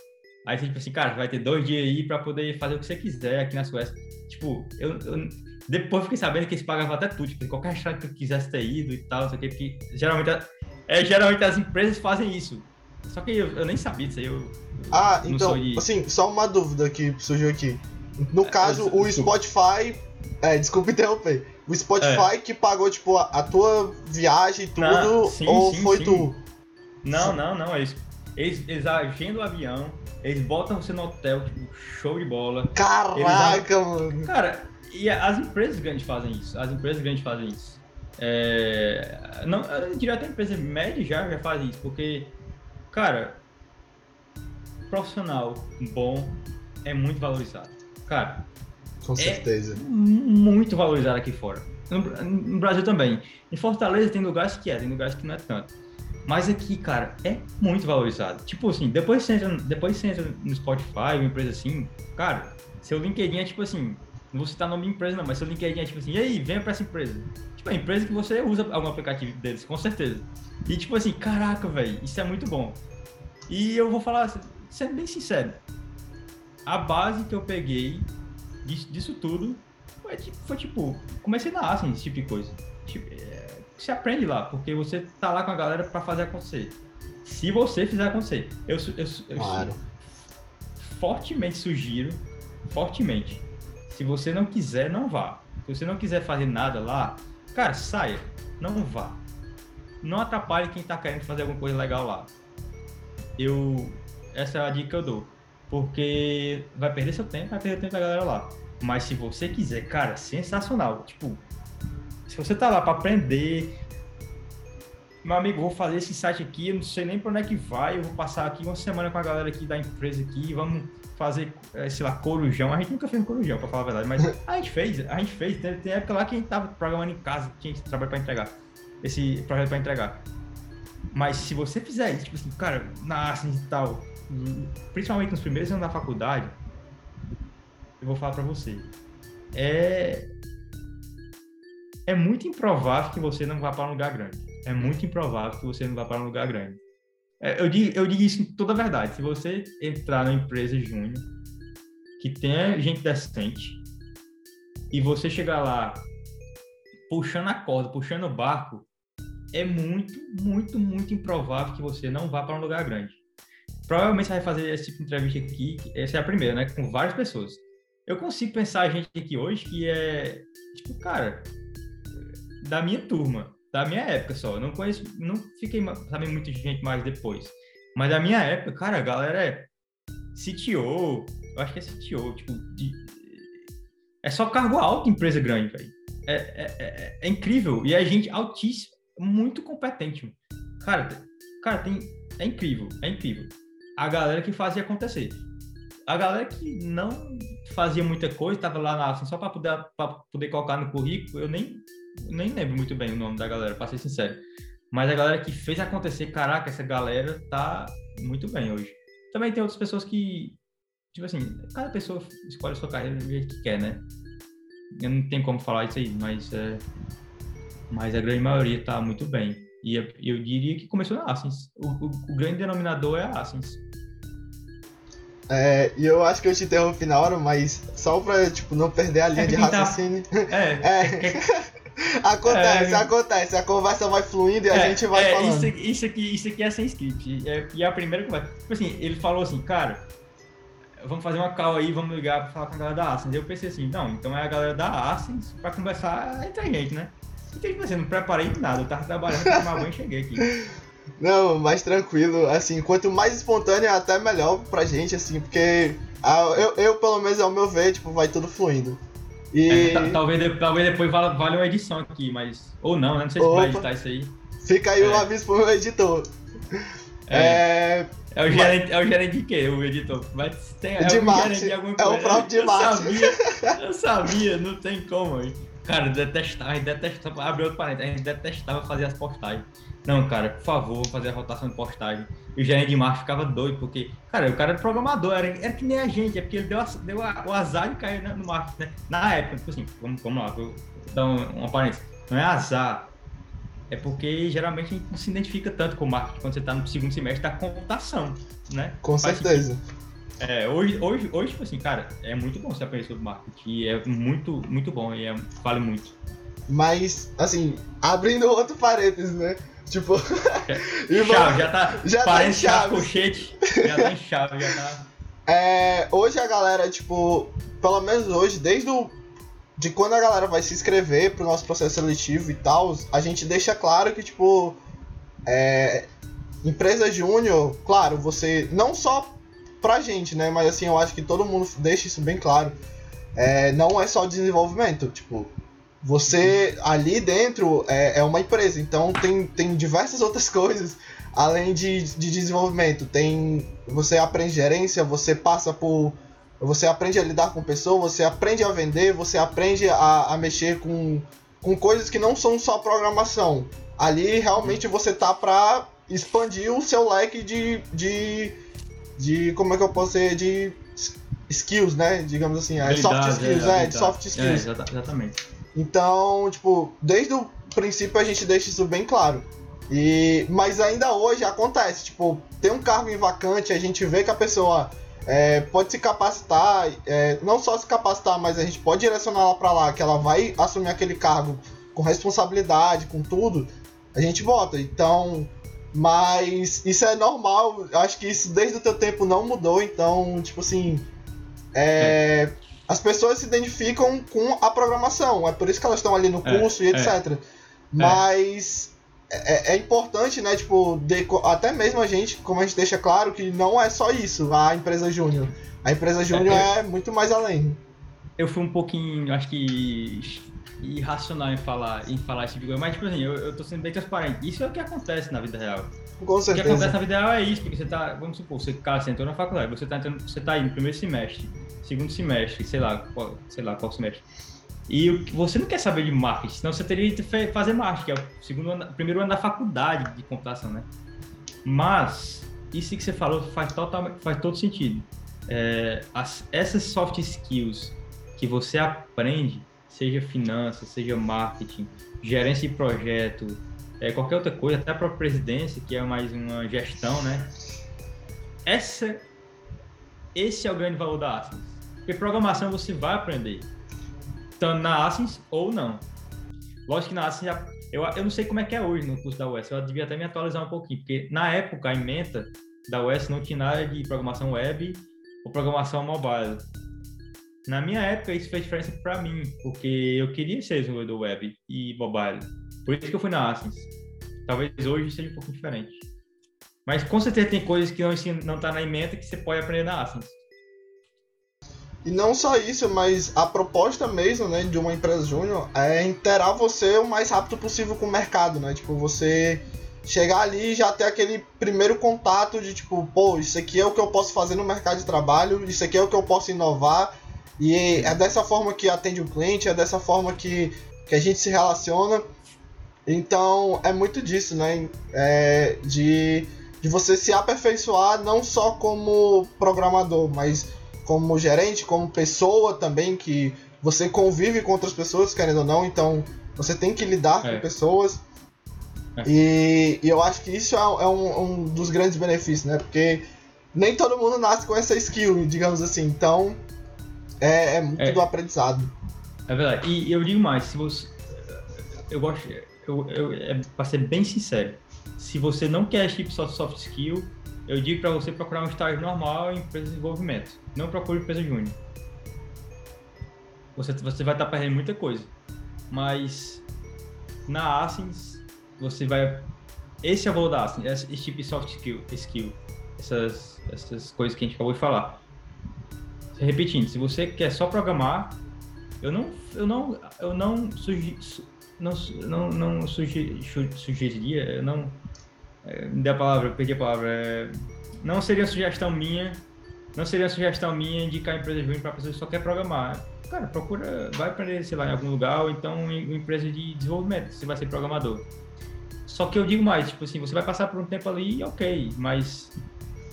Aí você, tipo assim, cara, vai ter dois dias aí pra poder fazer o que você quiser aqui na Suécia. Tipo, eu, eu depois fiquei sabendo que eles pagavam até tudo, tipo, qualquer restaurante que eu quisesse ter ido e tal, não sei o quê, porque geralmente, é, geralmente as empresas fazem isso. Só que eu, eu nem sabia disso aí, eu, ah, então, de... assim, só uma dúvida que surgiu aqui. No é, caso, o Spotify. É, desculpa interromper. O Spotify é. que pagou, tipo, a, a, tua viagem e tudo, não, sim, ou sim, foi sim. tu? Não, não, não, é isso. Eles, eles agendam o avião, eles botam você no hotel, tipo, show de bola. Caraca, eles, mano. Cara, e as empresas grandes fazem isso. As empresas grandes fazem isso. É, não, eu diria até empresa média já, já faz isso, porque, cara, profissional bom é muito valorizado. Cara, com certeza. É muito valorizado aqui fora. No, no, Brasil também. Em Fortaleza tem lugares que é, tem lugares que não é tanto. Mas aqui, cara, é muito valorizado. Tipo assim, depois você entra, depois você entra no Spotify, uma empresa assim, cara, seu LinkedIn é tipo assim, não vou citar nome de empresa não, mas seu LinkedIn é tipo assim, e aí, venha pra essa empresa. Tipo, é a empresa que você usa algum aplicativo deles, com certeza. E tipo assim, caraca, velho, isso é muito bom. E eu vou falar, sendo bem sincero, a base que eu peguei disso, disso tudo foi, foi, tipo, comecei na assim, esse tipo de coisa. Tipo, é, você aprende lá, porque você tá lá com a galera para fazer acontecer. Se você fizer acontecer, eu, eu, eu, claro. fortemente sugiro, fortemente, se você não quiser, não vá. Se você não quiser fazer nada lá, cara, saia, não vá. Não atrapalhe quem tá querendo fazer alguma coisa legal lá. Eu essa é a dica que eu dou. Porque vai perder seu tempo, vai perder o tempo da galera lá. Mas se você quiser, cara, sensacional. Tipo, se você tá lá para aprender, meu amigo, vou fazer esse site aqui, eu não sei nem para onde é que vai, eu vou passar aqui uma semana com a galera aqui da empresa aqui, vamos fazer, é, sei lá, corujão. A gente nunca fez um corujão, para falar a verdade, mas a gente fez, a gente fez. Tem, tem época lá que a gente tava programando em casa, tinha trabalho para entregar, esse projeto para entregar. Mas se você fizer isso, tipo assim, cara, na Ascens e tal, principalmente nos primeiros anos da faculdade, eu vou falar para você, é é muito improvável que você não vá para um lugar grande. É muito improvável que você não vá para um lugar grande. É, eu, digo, eu digo isso com toda a verdade. Se você entrar na empresa júnior, que tenha gente decente, e você chegar lá puxando a corda, puxando o barco, é muito, muito, muito improvável que você não vá para um lugar grande. Provavelmente você vai fazer esse tipo de entrevista aqui, essa é a primeira, né? Com várias pessoas. Eu consigo pensar a gente aqui hoje que é, tipo, cara, da minha turma, da minha época só. Eu não conheço, não fiquei sabendo muita gente mais depois. Mas da minha época, cara, a galera é CTO, eu acho que é CTO, tipo, de, é só cargo alto em empresa grande, velho. É, é, é, é, incrível. E a gente altíssimo, muito competente. Cara, cara, tem, é incrível, é incrível a galera que fazia acontecer. A galera que não fazia muita coisa, estava lá na assim, só para poder, poder colocar no currículo, eu nem, nem lembro muito bem o nome da galera, para ser sincero. Mas a galera que fez acontecer, caraca, essa galera tá muito bem hoje. Também tem outras pessoas que, tipo assim, cada pessoa escolhe a sua carreira do jeito que quer, né? Eu não tenho como falar isso aí, mas, é, mas a grande maioria tá muito bem. E eu, eu diria que começou na Asens. O, o, o, grande denominador é a Asens. É, e eu acho que eu te interrompi na hora, mas só pra, tipo, não perder a linha é de raciocínio. Tá... É. é. Acontece, é, acontece. A conversa vai fluindo e a é, gente vai é, falando. Isso, isso, aqui, isso aqui é sem script. É, e a primeira conversa. Tipo assim, ele falou assim, cara, vamos fazer uma call aí, vamos ligar pra falar com a galera da Asens. Eu pensei assim, não, então é a galera da Asens pra conversar entre a gente, né? Então, tipo assim, não preparei nada, eu tava trabalhando pra tomar banho e cheguei aqui. Não, mais tranquilo, assim, quanto mais espontâneo é até melhor pra gente, assim, porque a, eu, eu, pelo menos, ao meu ver, tipo, vai tudo fluindo. E... É, talvez, talvez depois valha uma edição aqui, mas. Ou não, né? Não sei se Opa. vai editar isso aí. Fica aí é. o aviso pro meu editor. É. é... É o, gerente, é o gerente de quê, o editor? Mas tem, é de o marketing. de alguma coisa. É o próprio de marketing. Eu sabia, eu sabia, não tem como. Cara, detestava, a gente detestava, abre outro parênteses, a gente detestava fazer as postagens. Não, cara, por favor, vou fazer a rotação de postagem. E o gerente de marketing ficava doido, porque, cara, o cara era programador, era, era que nem a gente, é porque ele deu, deu o azar e caiu no marketing, né? Na época, tipo assim, vamos, vamos lá, vou dar um, uma parêntese. Não é azar, é porque geralmente a gente não se identifica tanto com o marketing quando você está no segundo semestre da computação, né? Com Faz certeza. É, hoje, hoje, hoje, tipo assim, cara, é muito bom você aprender sobre marketing. E é muito, muito bom e é, vale muito. Mas, assim, abrindo outro parênteses, né? Tipo. chave, já tá. Já tá em chave. Colchete, já tá em chave, já tá. É, hoje a galera, tipo, pelo menos hoje, desde o. De quando a galera vai se inscrever pro nosso processo seletivo e tal, a gente deixa claro que, tipo. É, empresa júnior, claro, você. Não só pra gente, né? Mas assim, eu acho que todo mundo deixa isso bem claro. É, não é só desenvolvimento, tipo, você ali dentro é, é, uma empresa, então tem, tem diversas outras coisas além de, de desenvolvimento. Tem você aprende gerência, você passa por você aprende a lidar com pessoas, você aprende a vender, você aprende a, a mexer com, com coisas que não são só programação. Ali realmente você tá para expandir o seu leque de, de, de como é que eu posso dizer de skills, né? Digamos assim, é, soft skills, é, é de soft skills. É, exatamente. Então, tipo, desde o princípio a gente deixa isso bem claro. E, mas ainda hoje acontece, tipo, tem um cargo em vacante, a gente vê que a pessoa é, pode se capacitar, é, não só se capacitar, mas a gente pode direcionar ela para lá, que ela vai assumir aquele cargo com responsabilidade, com tudo, a gente bota. Então, mas isso é normal, acho que isso desde o teu tempo não mudou, então, tipo assim, é, as pessoas se identificam com a programação, é por isso que elas estão ali no é, curso é, e etc. É, Mas é, é, importante, né, tipo, de, até mesmo a gente, como a gente deixa claro, que não é só isso, a empresa júnior. A empresa júnior é, é, muito mais além. Eu fui um pouquinho, acho que irracional em falar, em falar esse coisa, mas tipo assim, eu, eu tô sendo bem transparente. Isso é o que acontece na vida real. Com certeza. O que acontece na vida real é isso, porque você tá, vamos supor, você, cara, você entrou na faculdade, você tá, entrando, você tá aí no primeiro semestre, segundo semestre, sei lá, qual, sei lá qual semestre. E você não quer saber de marketing, senão você teria que fazer marketing, que é o segundo ano, primeiro ano da faculdade de computação, né? Mas, isso que você falou faz, total, faz todo sentido. É, as, essas soft skills que você aprende, seja finanças, seja marketing, gerência de projeto, é, qualquer outra coisa, até a própria presidência, que é mais uma gestão, né? Essa, esse é o grande valor da Ascens. Porque programação você vai aprender, tanto na Ascens ou não. Lógico que na Ascens, já, eu, eu não sei como é que é hoje no curso da UES, eu devia até me atualizar um pouquinho, porque na época, a ementa da UES não tinha nada de programação web ou programação mobile. Na minha época, isso fez diferença para mim, porque eu queria ser desenvolvedor web e mobile. Por isso que eu fui na Ascens. Talvez hoje seja um pouco diferente. Mas com certeza tem coisas que não, não tá na emenda que você pode aprender na Ascens. E não só isso, mas a proposta mesmo, né, de uma empresa júnior é interar você o mais rápido possível com o mercado, né? Tipo, você chegar ali e já ter aquele primeiro contato de tipo, pô, isso aqui é o que eu posso fazer no mercado de trabalho, isso aqui é o que eu posso inovar. E é dessa forma que atende o cliente, é dessa forma que, que a gente se relaciona. Então é muito disso, né? É de, de você se aperfeiçoar não só como programador, mas como gerente, como pessoa também, que você convive com outras pessoas, querendo ou não, então você tem que lidar é. com pessoas. É. E, e, eu acho que isso é, é um, um, dos grandes benefícios, né? Porque nem todo mundo nasce com essa skill, digamos assim. Então é, é muito é. do aprendizado. É verdade. E eu digo mais, se você. Eu gosto eu, eu, é, para ser bem sincero, se você não quer só soft skill, eu digo para você procurar um estágio normal em empresa de desenvolvimento. Não procure empresa júnior. Você, você vai estar perdendo muita coisa. Mas na Asins, você vai. Esse é o valor da Asins, esse, tipo de soft skill, skill essas, essas coisas que a gente acabou de falar. Repetindo, se você quer só programar, Eu não, eu não, eu não, sugi, não, não, não sugi, sugeriria, eu não, me dê a palavra, eu perdi a palavra, é, não seria sugestão minha, não seria sugestão minha indicar empresa júnior para pessoa que só quer programar. Cara, procura, vai aprender, sei lá, em algum lugar, ou então em empresa de desenvolvimento, você vai ser programador. Só que eu digo mais, tipo assim, você vai passar por um tempo ali, ok, mas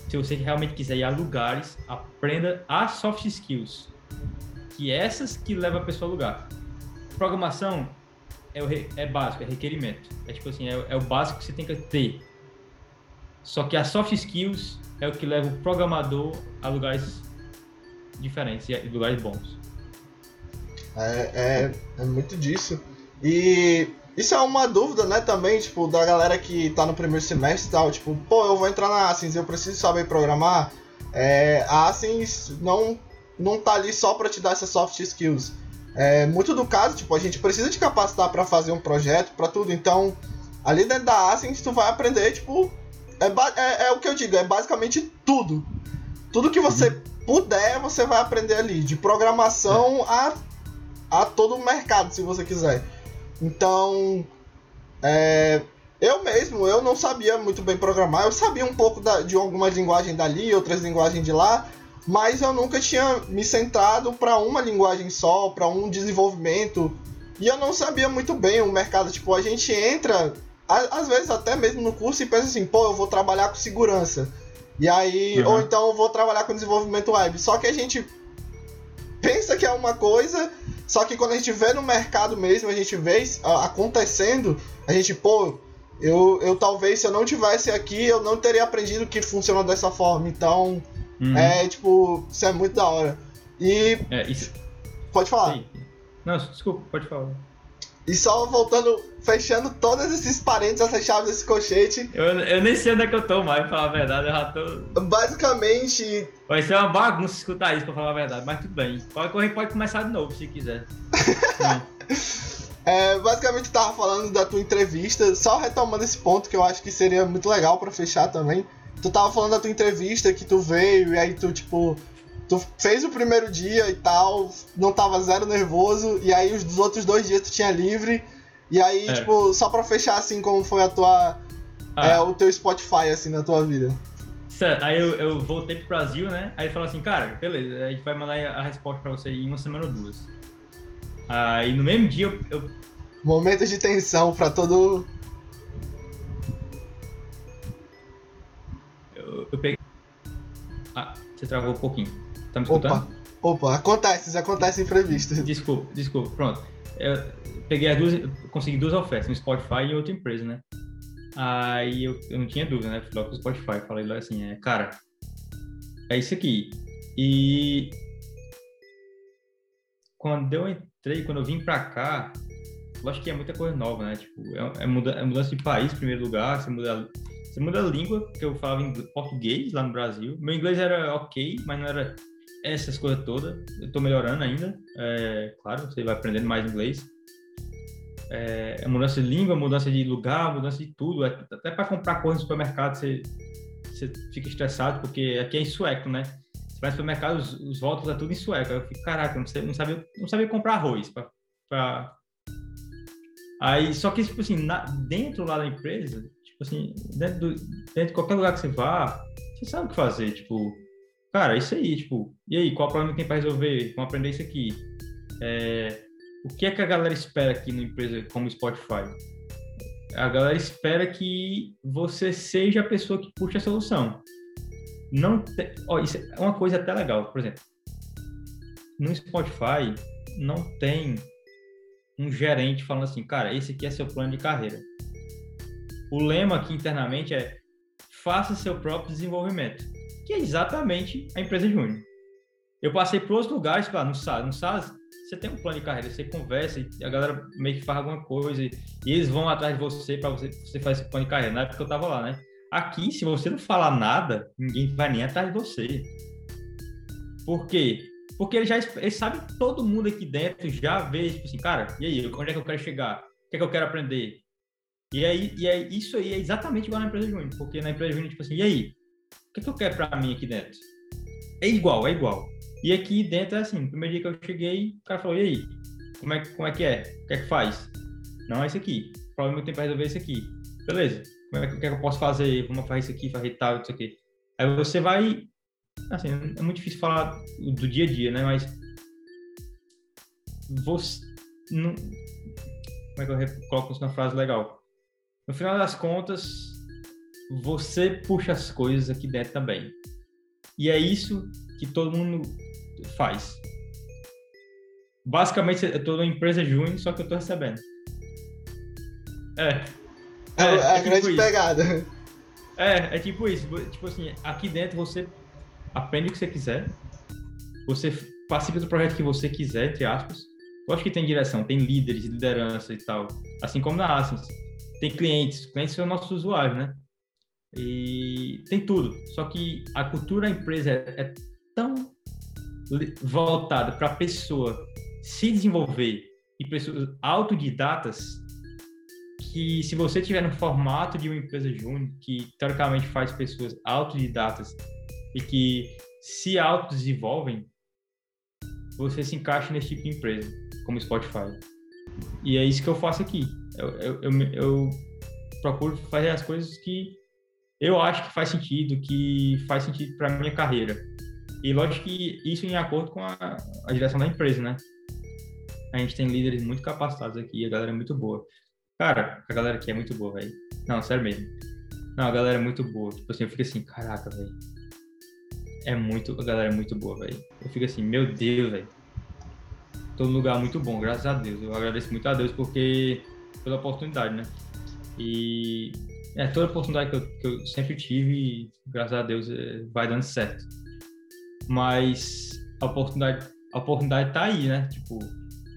se você realmente quiser ir a lugares, aprenda as soft skills, que é essas que levam a pessoa a lugar. Programação é, o, é básico, é requerimento. É tipo assim, é, é o básico que você tem que ter. Só que as soft skills é o que leva o programador a lugares diferentes e lugares bons. É, é, é muito disso. E isso é uma dúvida, né, também, tipo, da galera que tá no primeiro semestre e tal, tipo, pô, eu vou entrar na Asins, eu preciso saber programar. É, a Asins não, não tá ali só para te dar essas soft skills. É, muito do caso, tipo, a gente precisa te capacitar para fazer um projeto, para tudo. Então, ali dentro da Asins, tu vai aprender, tipo, é, é, é, o que eu digo, é basicamente tudo. Tudo que você uhum. puder, você vai aprender ali, de programação a, a todo o mercado, se você quiser. Então, é, eu mesmo, eu não sabia muito bem programar. Eu sabia um pouco da, de algumas linguagens dali, outras linguagens de lá, mas eu nunca tinha me centrado para uma linguagem só, para um desenvolvimento. E eu não sabia muito bem o mercado. Tipo, a gente entra, às vezes até mesmo no curso, e pensa assim: pô, eu vou trabalhar com segurança. E aí, uhum. ou então eu vou trabalhar com desenvolvimento web. Só que a gente pensa que é uma coisa só que quando a gente vê no mercado mesmo, a gente vê acontecendo, a gente, pô, eu, eu talvez se eu não tivesse aqui, eu não teria aprendido que funciona dessa forma. Então, uhum. é tipo, isso é muito da hora. E. É, isso... Pode falar. Sim. Não, desculpa, pode falar. E só voltando, fechando todos esses parênteses, essas chaves desse colchete. Eu, eu nem sei onde é que eu tô mais, pra falar a verdade, eu já tô. Basicamente. Vai ser uma bagunça escutar isso, pra falar a verdade, mas tudo bem. Qualquer coisa pode começar de novo, se quiser. é, basicamente, tu tava falando da tua entrevista, só retomando esse ponto que eu acho que seria muito legal pra fechar também. Tu tava falando da tua entrevista que tu veio e aí tu, tipo, tu fez o primeiro dia e tal, não tava zero nervoso, e aí os outros dois dias tu tinha livre. E aí, é. tipo, só pra fechar assim como foi a tua. Ah. É, o teu Spotify, assim, na tua vida. Certo, aí eu, eu voltei pro Brasil, né? Aí falou assim, cara, beleza, a gente vai mandar a resposta pra você em uma semana ou duas. Aí no mesmo dia eu. eu... Momentos de tensão pra todo. Eu, eu peguei. Ah, você travou um pouquinho. Tá me escutando? Opa, opa, acontece, acontece imprevisto. Desculpa, desculpa, pronto. Eu peguei as duas, consegui duas ofertas, um Spotify e outra empresa, né? Aí eu, eu não tinha dúvida, né? Fui logo pro Spotify, falei lá assim, é, cara, é isso aqui. E quando eu entrei, quando eu vim pra cá, eu acho que é muita coisa nova, né? Tipo, é, é, muda, é mudança de país, em primeiro lugar, você muda, você muda a língua, porque eu falava em português lá no Brasil. Meu inglês era ok, mas não era essas coisas todas. Eu tô melhorando ainda. É, claro, você vai aprendendo mais inglês. É, é, mudança de língua, mudança de lugar, mudança de tudo. É, até para comprar coisas no supermercado você, você fica estressado, porque aqui é em sueco, né? Você vai no supermercado, os, os votos é tudo em sueco. Eu fico, caraca, não, sei, não, sabia, não sabia comprar arroz. Pra, pra... Aí, só que, tipo assim, na, dentro lá da empresa, tipo assim, dentro, do, dentro de qualquer lugar que você vá, você sabe o que fazer. Tipo, cara, isso aí, tipo, e aí, qual problema tem para resolver? Vamos aprender isso aqui. É, o que é que a galera espera aqui na empresa como Spotify? A galera espera que você seja a pessoa que puxa a solução. Não te... oh, isso é uma coisa até legal, por exemplo. No Spotify não tem um gerente falando assim, cara, esse aqui é seu plano de carreira. O lema aqui internamente é faça seu próprio desenvolvimento que é exatamente a empresa júnior. Eu passei por outros lugares, lá no SAS, no SAS você tem um plano de carreira, você conversa e a galera meio que faz alguma coisa e, e eles vão atrás de você para você, você fazer esse plano de carreira. Na época eu tava lá, né? Aqui, se você não falar nada, ninguém vai nem atrás de você. Por quê? Porque ele já ele sabe todo mundo aqui dentro já vê, tipo assim, cara, e aí, onde é que eu quero chegar? O que é que eu quero aprender? E aí, e aí isso aí é exatamente igual na empresa júnior, porque na empresa júnior, tipo assim, e aí? O que, que eu quero para mim aqui dentro? É igual, é igual. E aqui dentro é assim, no primeiro dia que eu cheguei, o cara falou, e aí, como é, como é que é? O que é, é que é? É faz? Não, é isso aqui. O problema que eu tenho para resolver é isso aqui. Beleza. Como é que, que, é que eu posso fazer? Vamos fazer isso aqui, fazer tal, isso aqui. Aí você vai... Assim, é muito difícil falar do dia a dia, né? Mas... Você... Não, como é que eu coloco isso na frase legal? No final das contas, você puxa as coisas aqui dentro também. E é isso que todo mundo faz. Basicamente, eu estou numa empresa júnior, só que eu estou recebendo. É. É, é, é a tipo grande isso. pegada. É, é tipo isso. Tipo assim, aqui dentro você aprende o que você quiser. Você participa do projeto que você quiser, entre aspas. Eu acho que tem direção, tem líderes, liderança e tal. Assim como na Asens. Tem clientes. Clientes são nossos usuários, né? E tem tudo. Só que a cultura da empresa é, é tão voltada para a pessoa se desenvolver e pessoas autodidatas que se você tiver no formato de uma empresa júnior que teoricamente faz pessoas autodidatas e que se autodesenvolvem, você se encaixa nesse tipo de empresa, como Spotify. E é isso que eu faço aqui. Eu, eu, eu, eu procuro fazer as coisas que eu acho que faz sentido, que faz sentido para minha carreira. E lógico que isso em acordo com a, a, direção da empresa, né? A gente tem líderes muito capacitados aqui, a galera é muito boa. Cara, a galera aqui é muito boa, velho. Não, sério mesmo. Não, a galera é muito boa. Tipo assim, eu fico assim, caraca, velho. É muito, a galera é muito boa, velho. Eu fico assim, meu Deus, velho. Tô num lugar muito bom, graças a Deus. Eu agradeço muito a Deus porque pela oportunidade, né? E é, toda oportunidade que eu, que eu sempre tive, graças a Deus, é, vai dando certo. Mas a oportunidade, a oportunidade tá aí, né? Tipo,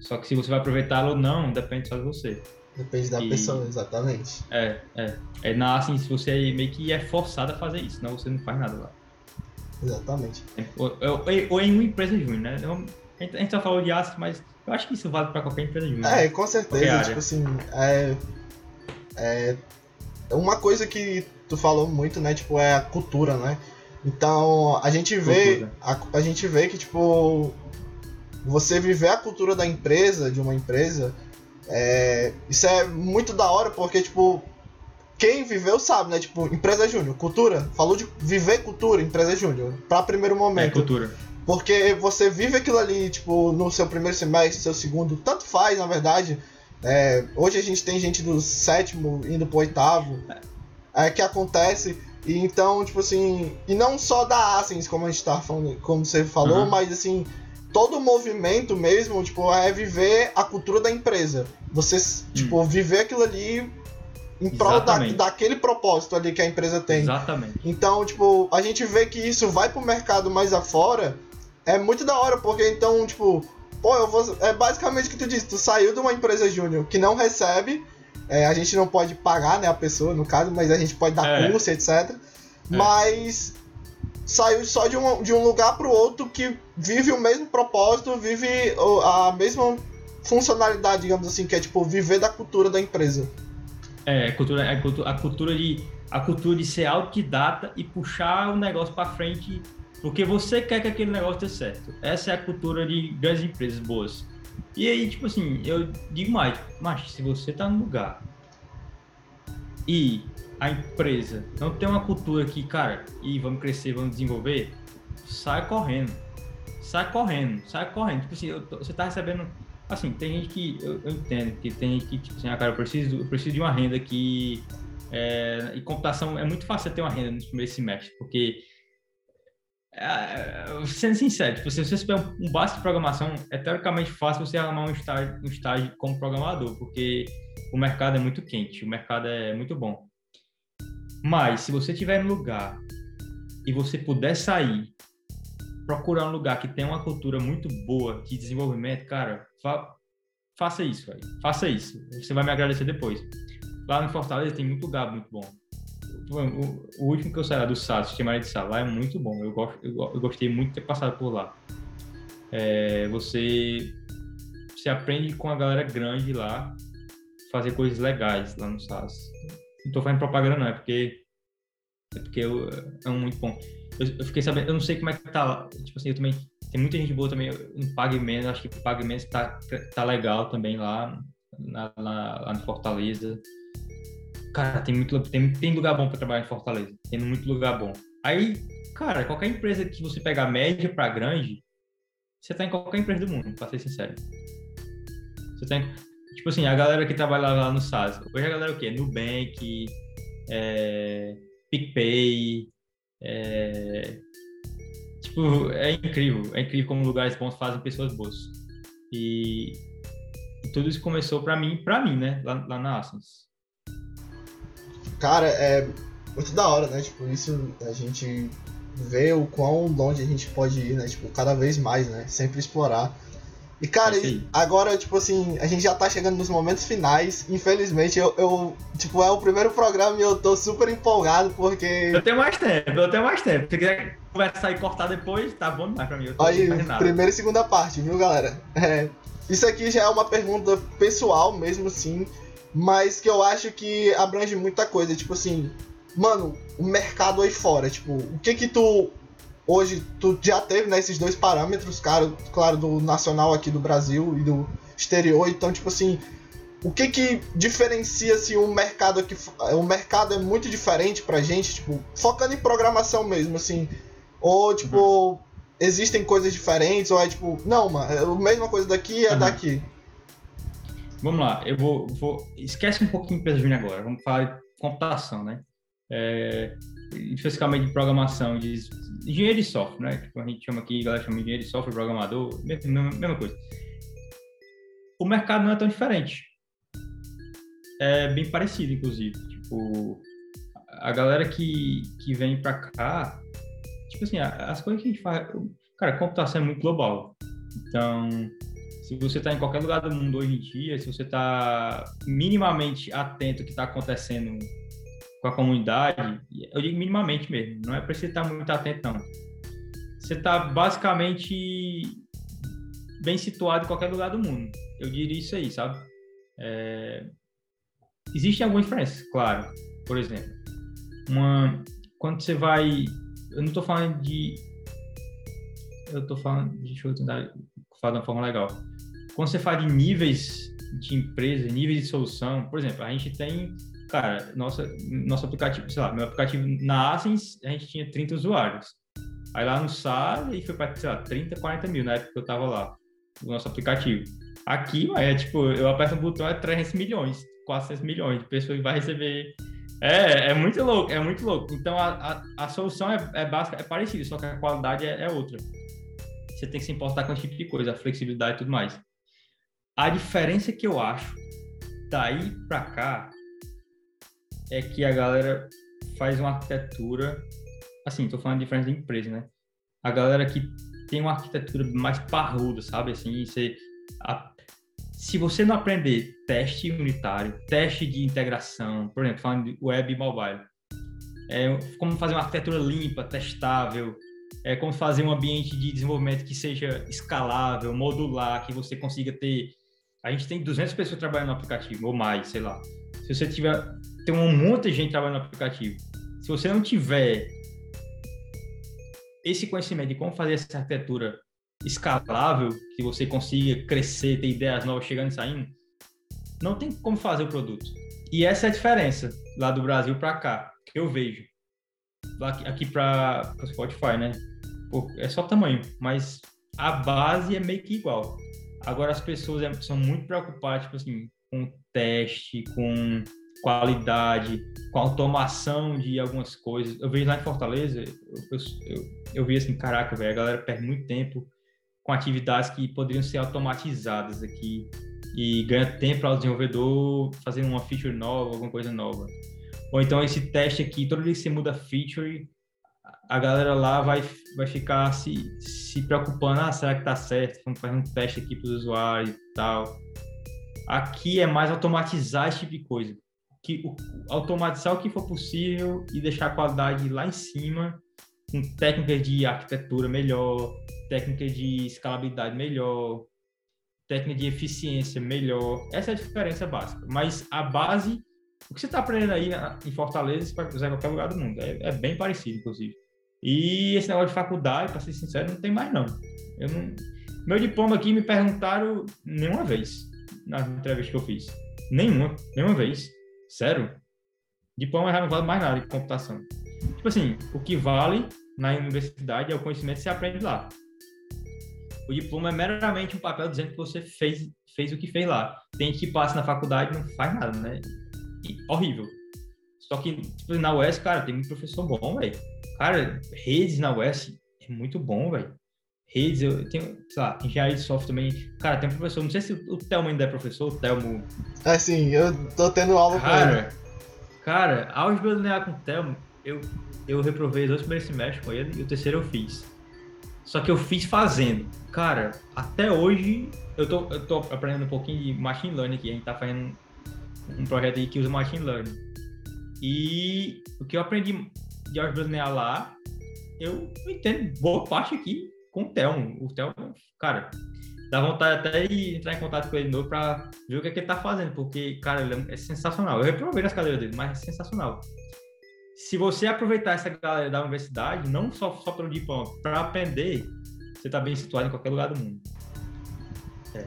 só que se você vai aproveitá-la ou não, depende só de você. Depende da e, pessoa, exatamente. É, é. É na, assim, se você meio que é forçado a fazer isso, senão você não faz nada lá. Exatamente. É, ou, ou, ou, em uma empresa júnior, né? Eu, a gente só falou de aço, mas eu acho que isso vale para qualquer empresa júnior. É, com certeza. Tipo assim, é, é, uma coisa que tu falou muito, né, tipo, é a cultura, né? Então, a gente vê a, a, gente vê que tipo você viver a cultura da empresa, de uma empresa, é, isso é muito da hora porque tipo quem viveu sabe, né? Tipo, empresa júnior, cultura, falou de viver cultura, empresa júnior, para primeiro momento. É cultura. Porque você vive aquilo ali, tipo, no seu primeiro semestre, seu segundo, tanto faz, na verdade. É, hoje a gente tem gente do sétimo indo pro oitavo. É que acontece. E então, tipo assim. E não só da Ascens, como a gente tá falando, como você falou, uhum. mas assim, todo o movimento mesmo, tipo, é viver a cultura da empresa. Você, hum. tipo, viver aquilo ali em prol da, daquele propósito ali que a empresa tem. Exatamente. Então, tipo, a gente vê que isso vai pro mercado mais afora. É muito da hora, porque então, tipo, Pô, eu vou. É basicamente o que tu disse, tu saiu de uma empresa júnior que não recebe. É, a gente não pode pagar, né, a pessoa, no caso, mas a gente pode dar é. curso, etc. É. Mas saiu só de um, de um lugar para o outro que vive o mesmo propósito, vive a mesma funcionalidade, digamos assim, que é tipo viver da cultura da empresa. É, a cultura, a cultura, a cultura de a cultura de ser autodidata e puxar o negócio para frente porque você quer que aquele negócio dê certo. Essa é a cultura de grandes empresas boas. E aí, tipo assim, eu digo mais, mas se você tá no lugar e a empresa não tem uma cultura que, cara, e vamos crescer, vamos desenvolver, sai correndo. Sai correndo, sai correndo. Tipo assim, tô, você tá recebendo. Assim, tem gente que. Eu, eu, entendo que tem gente que, tipo assim, ah, cara, eu preciso, eu preciso de uma renda que. É, e computação é muito fácil ter uma renda no primeiro semestre, porque sendo sincero, tipo, se você tiver um básico de programação, é teoricamente fácil você arrumar um estágio, um estágio como programador, porque o mercado é muito quente, o mercado é muito bom. Mas, se você tiver no lugar e você puder sair, procurar um lugar que tem uma cultura muito boa de desenvolvimento, cara, fa faça isso, faça isso. Você vai me agradecer depois. Lá no Fortaleza tem muito lugar muito bom o, o último que eu saí do SAD, sistema de sala, é muito bom. Eu, gosto, eu, eu, gostei muito de ter passado por lá. É, você, você aprende com a galera grande lá, fazer coisas legais lá no SAS. Não tô fazendo propaganda não, é porque é porque eu, é muito bom. eu, eu, fiquei sabendo, eu não sei como é que tá lá. Tipo assim, eu também. Tem muita gente boa também em Pague Menos, acho que Pague Menos tá, tá legal também lá, na, lá em Fortaleza. Cara, tem, muito, tem, tem lugar bom para trabalhar em Fortaleza. Tem muito lugar bom. Aí, cara, qualquer empresa que você pegar média para grande, você tá em qualquer empresa do mundo, pra ser sincero. Você tem. Tipo assim, a galera que trabalha lá no SAS. Hoje a galera é o quê? Nubank, é, PicPay. É, tipo, é incrível. É incrível como lugares bons fazem pessoas boas. E, e tudo isso começou para mim, para mim, né? Lá, lá na Ascens. Cara, é muito da hora, né? Tipo, isso a gente vê o quão longe a gente pode ir, né? Tipo, cada vez mais, né? Sempre explorar. E, cara, é agora, tipo assim, a gente já tá chegando nos momentos finais. Infelizmente, eu, eu, tipo, é o primeiro programa e eu tô super empolgado porque. Eu tenho mais tempo, eu tenho mais tempo. Se quiser conversar e cortar depois, tá bom demais pra mim. Aí, primeira e segunda parte, viu, galera? É, isso aqui já é uma pergunta pessoal mesmo, sim, mas que eu acho que abrange muita coisa. Tipo assim, mano, o mercado aí fora, tipo, o que que tu hoje tu já teve né, esses dois parâmetros, cara, claro, do nacional aqui do Brasil e do exterior. Então, tipo assim, o que que diferencia se um mercado aqui, o mercado é muito diferente pra gente, tipo, focando em programação mesmo, assim, ou tipo, uhum. existem coisas diferentes, ou é tipo, não, mano, é a mesma coisa daqui é uhum. daqui. Vamos lá, eu vou, vou esquece um pouquinho de agora, vamos falar de computação, né? É, especificamente de programação, de engenheiro de software, né? Tipo, a gente chama aqui, a galera chama de engenheiro de software, programador, mesma, mesma coisa. O mercado não é tão diferente. É bem parecido, inclusive. Tipo, a galera que, que vem para cá, tipo assim, as coisas que a gente faz. Cara, computação é muito global. Então, se você está em qualquer lugar do mundo hoje em dia, se você está minimamente atento ao que está acontecendo com a comunidade, eu digo minimamente mesmo, não é você estar muito atento, não. Você está basicamente bem situado em qualquer lugar do mundo. Eu diria isso aí, sabe? É... Existem algumas diferenças, claro. Por exemplo, uma... quando você vai. Eu não estou falando de. Eu estou falando. Deixa eu tentar falar de uma forma legal. Quando você fala de níveis de empresa, níveis de solução, por exemplo, a gente tem cara, nossa, nosso aplicativo, sei lá, meu aplicativo na Asens, a gente tinha 30 usuários. Aí lá no SAR, e foi para, sei lá, 30, 40 mil na época que eu tava lá, o nosso aplicativo. Aqui, é tipo, eu aperto um botão, é 300 milhões, 400 milhões de pessoas vai receber. É, é muito louco, é muito louco. Então, a, a, a solução é, é básica, é parecida, só que a qualidade é, é outra. Você tem que se importar com esse tipo de coisa, a flexibilidade e tudo mais. A diferença que eu acho daí para cá é que a galera faz uma arquitetura, assim, tô falando de diferença de empresa, né? A galera que tem uma arquitetura mais parruda, sabe? Assim, você, a, se você não aprender teste unitário, teste de integração, por exemplo, falando de web e mobile, é, como fazer uma arquitetura limpa, testável, é como fazer um ambiente de desenvolvimento que seja escalável, modular, que você consiga ter. A gente tem 200 pessoas trabalhando no aplicativo, ou mais, sei lá. Se você tiver tem um monte de gente trabalhando no aplicativo. Se você não tiver esse conhecimento de como fazer essa arquitetura escalável, que você consiga crescer, ter ideias novas chegando e saindo, não tem como fazer o produto. E essa é a diferença lá do Brasil para cá, que eu vejo. Aqui para o Spotify, né? Pô, é só tamanho, mas a base é meio que igual. Agora as pessoas é, são muito preocupadas, tipo assim, com teste, com qualidade, com automação de algumas coisas. Eu vejo lá em Fortaleza, eu, eu, eu vi assim, caraca, velho, a galera perde muito tempo com atividades que poderiam ser automatizadas aqui e ganha tempo para o desenvolvedor fazer uma feature nova, alguma coisa nova. Ou então esse teste aqui, toda vez que você muda feature, a galera lá vai, vai ficar se, se preocupando, ah, será que tá certo? Vamos fazer um teste aqui para os usuários e tal. Aqui é mais automatizar esse tipo de coisa que automatizar o que for possível e deixar a qualidade lá em cima, com técnicas de arquitetura melhor, técnicas de escalabilidade melhor, técnica de eficiência melhor. Essa é a diferença básica. Mas a base, o que você está aprendendo aí em Fortaleza, você pode usar em qualquer lugar do mundo. É, é, bem parecido, inclusive. E esse negócio de faculdade, para ser sincero, não tem mais não. Eu não. Meu diploma aqui me perguntaram nenhuma vez na entrevista que eu fiz. Nenhuma, nenhuma vez. Sério. Diploma já não vale mais nada de computação. Tipo assim, o que vale na universidade é o conhecimento que você aprende lá. O diploma é meramente um papel dizendo que você fez, fez o que fez lá. Tem que passa na faculdade não faz nada, né? E, horrível. Só que tipo, na UES, cara, tem muito professor bom, velho. Cara, redes na UES é muito bom, velho. Redes, eu tenho, sei lá, engenharia de software também. Cara, tem um professor, não sei se o Telmo ainda é professor, o Telmo. É sim, eu tô tendo aula cara, com ele. Cara, álgebra linear com o Telmo, eu, eu reprovei os dois primeiros semestres com ele e o terceiro eu fiz. Só que eu fiz fazendo. Cara, até hoje eu tô, eu tô aprendendo um pouquinho de machine learning aqui. A gente tá fazendo um projeto aí que usa machine learning. E o que eu aprendi de linear lá, eu entendo boa parte aqui com o Telmo. O Telmo, cara, dá vontade até de entrar em contato com ele de novo para ver o que, é que ele tá fazendo, porque, cara, ele é sensacional. Eu reprovei nas cadeiras dele, mas é sensacional. Se você aproveitar essa galera da universidade, não só, só pelo diploma, para aprender, você tá bem situado em qualquer lugar do mundo. É.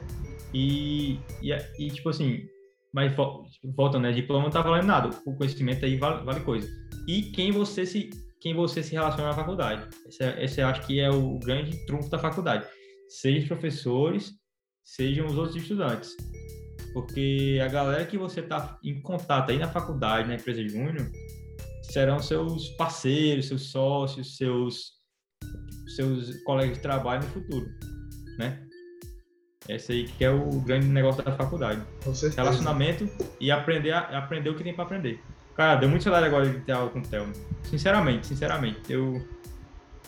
E, e, e, tipo assim, mas volta, né? Diploma não tá valendo nada. O conhecimento aí vale, vale coisa. E quem você se quem você se relaciona na faculdade. Esse, é, esse acho que é o grande trunfo da faculdade. Seja professores, sejam os outros estudantes. Porque a galera que você está em contato aí na faculdade, na empresa júnior, serão seus parceiros, seus sócios, seus, seus colegas de trabalho no futuro, né? Esse aí que é o grande negócio da faculdade. Relacionamento e aprender, a, aprender o que tem para aprender. Cara, deu muito salário agora de ter aula com o Thelma. Sinceramente, sinceramente. Eu...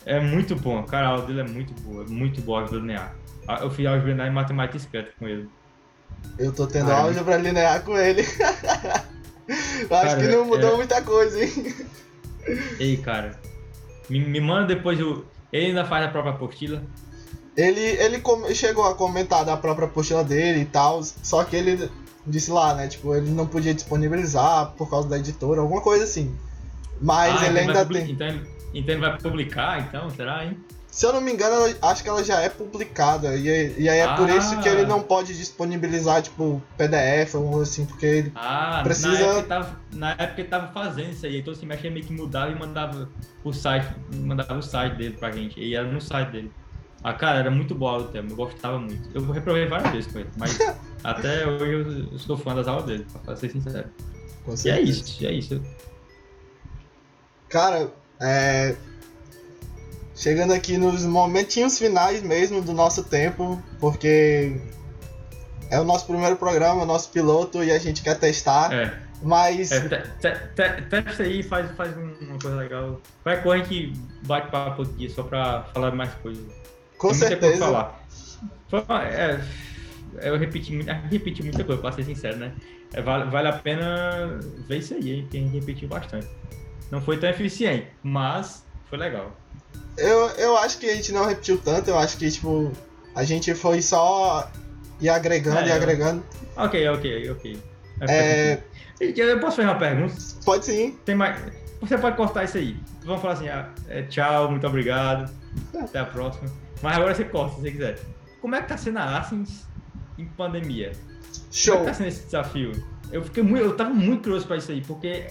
É muito bom. Cara, a aula dele é muito boa. Muito boa a linear. Ah, eu fiz álgebra linear e matemática discreta com ele. Eu tô tendo Ai, álgebra linear com ele. eu cara, acho que não mudou é... muita coisa, hein? Ei, cara. Me, me manda depois o. Ele ainda faz a própria apostila. Ele, ele chegou a comentar da própria apostila dele e tal, só que ele disse lá, né? Tipo, ele não podia disponibilizar por causa da editora, alguma coisa assim. Mas ah, ele então ainda tem. Então, então ele vai publicar, então, será, hein? Se eu não me engano, acho que ela já é publicada. E, e aí é ah. por isso que ele não pode disponibilizar, tipo, PDF ou assim, porque ele ah, precisa. Na época, tava, na época ele tava fazendo isso aí. Então, assim, mexe meio que mudava e mandava o site, mandava o site dele pra gente. E era no site dele. Ah, cara, era muito boa o tema, eu gostava muito. Eu reprovei várias vezes com ele, mas até hoje eu sou fã das aulas dele, pra ser sincero. e é isso, é isso. Cara, é... Chegando aqui nos momentinhos finais mesmo do nosso tempo, porque é o nosso primeiro programa, o nosso piloto, e a gente quer testar. É. Mas. É, te, te, te, testa aí, faz, faz uma coisa legal. Vai correr a gente bate papo aqui só pra falar mais coisas. Com Tem certeza. falar. É, eu repeti, repeti muita coisa, pra ser sincero, né? É, vale, vale a pena ver isso aí, hein? Gente repetiu bastante. Não foi tão eficiente, mas foi legal. Eu, eu acho que a gente não repetiu tanto, eu acho que, tipo, a gente foi só ir agregando é, e agregando. Ok, ok, ok. É... Eu posso fazer uma pergunta? Pode sim. Tem mais... Você pode cortar isso aí. Vamos falar assim, ah, é, tchau, muito obrigado. Até a próxima. Mas agora você corta, se você quiser. Como é que tá sendo a Asins em pandemia? Show. Como é que tá sendo esse desafio? Eu fiquei muito, eu tava muito curioso para isso aí, porque,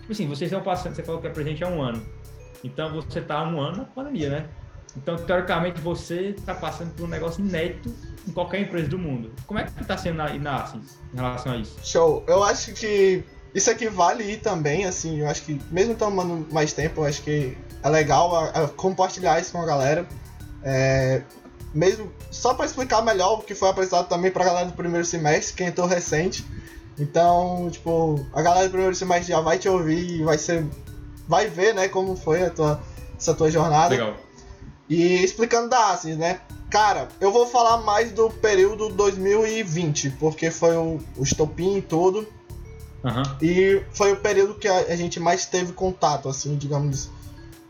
tipo assim, vocês estão passando, você falou que é presente há um ano. Então você tá há um ano na pandemia, né? Então, teoricamente, você está passando por um negócio inédito em qualquer empresa do mundo. Como é que está sendo na, na Asins em relação a isso? Show. Eu acho que isso aqui vale ir também, assim, eu acho que mesmo tomando mais tempo, eu acho que é legal a, a compartilhar isso com a galera. É, mesmo só para explicar melhor o que foi apresentado também para a galera do primeiro semestre, quem entrou recente. Então, tipo, a galera do primeiro semestre já vai te ouvir e vai ser vai ver, né, como foi a tua essa tua jornada. Legal. E explicando da Asis, né? Cara, eu vou falar mais do período 2020, porque foi o, o estopim e tudo. Uhum. E foi o período que a, a, gente mais teve contato, assim, digamos.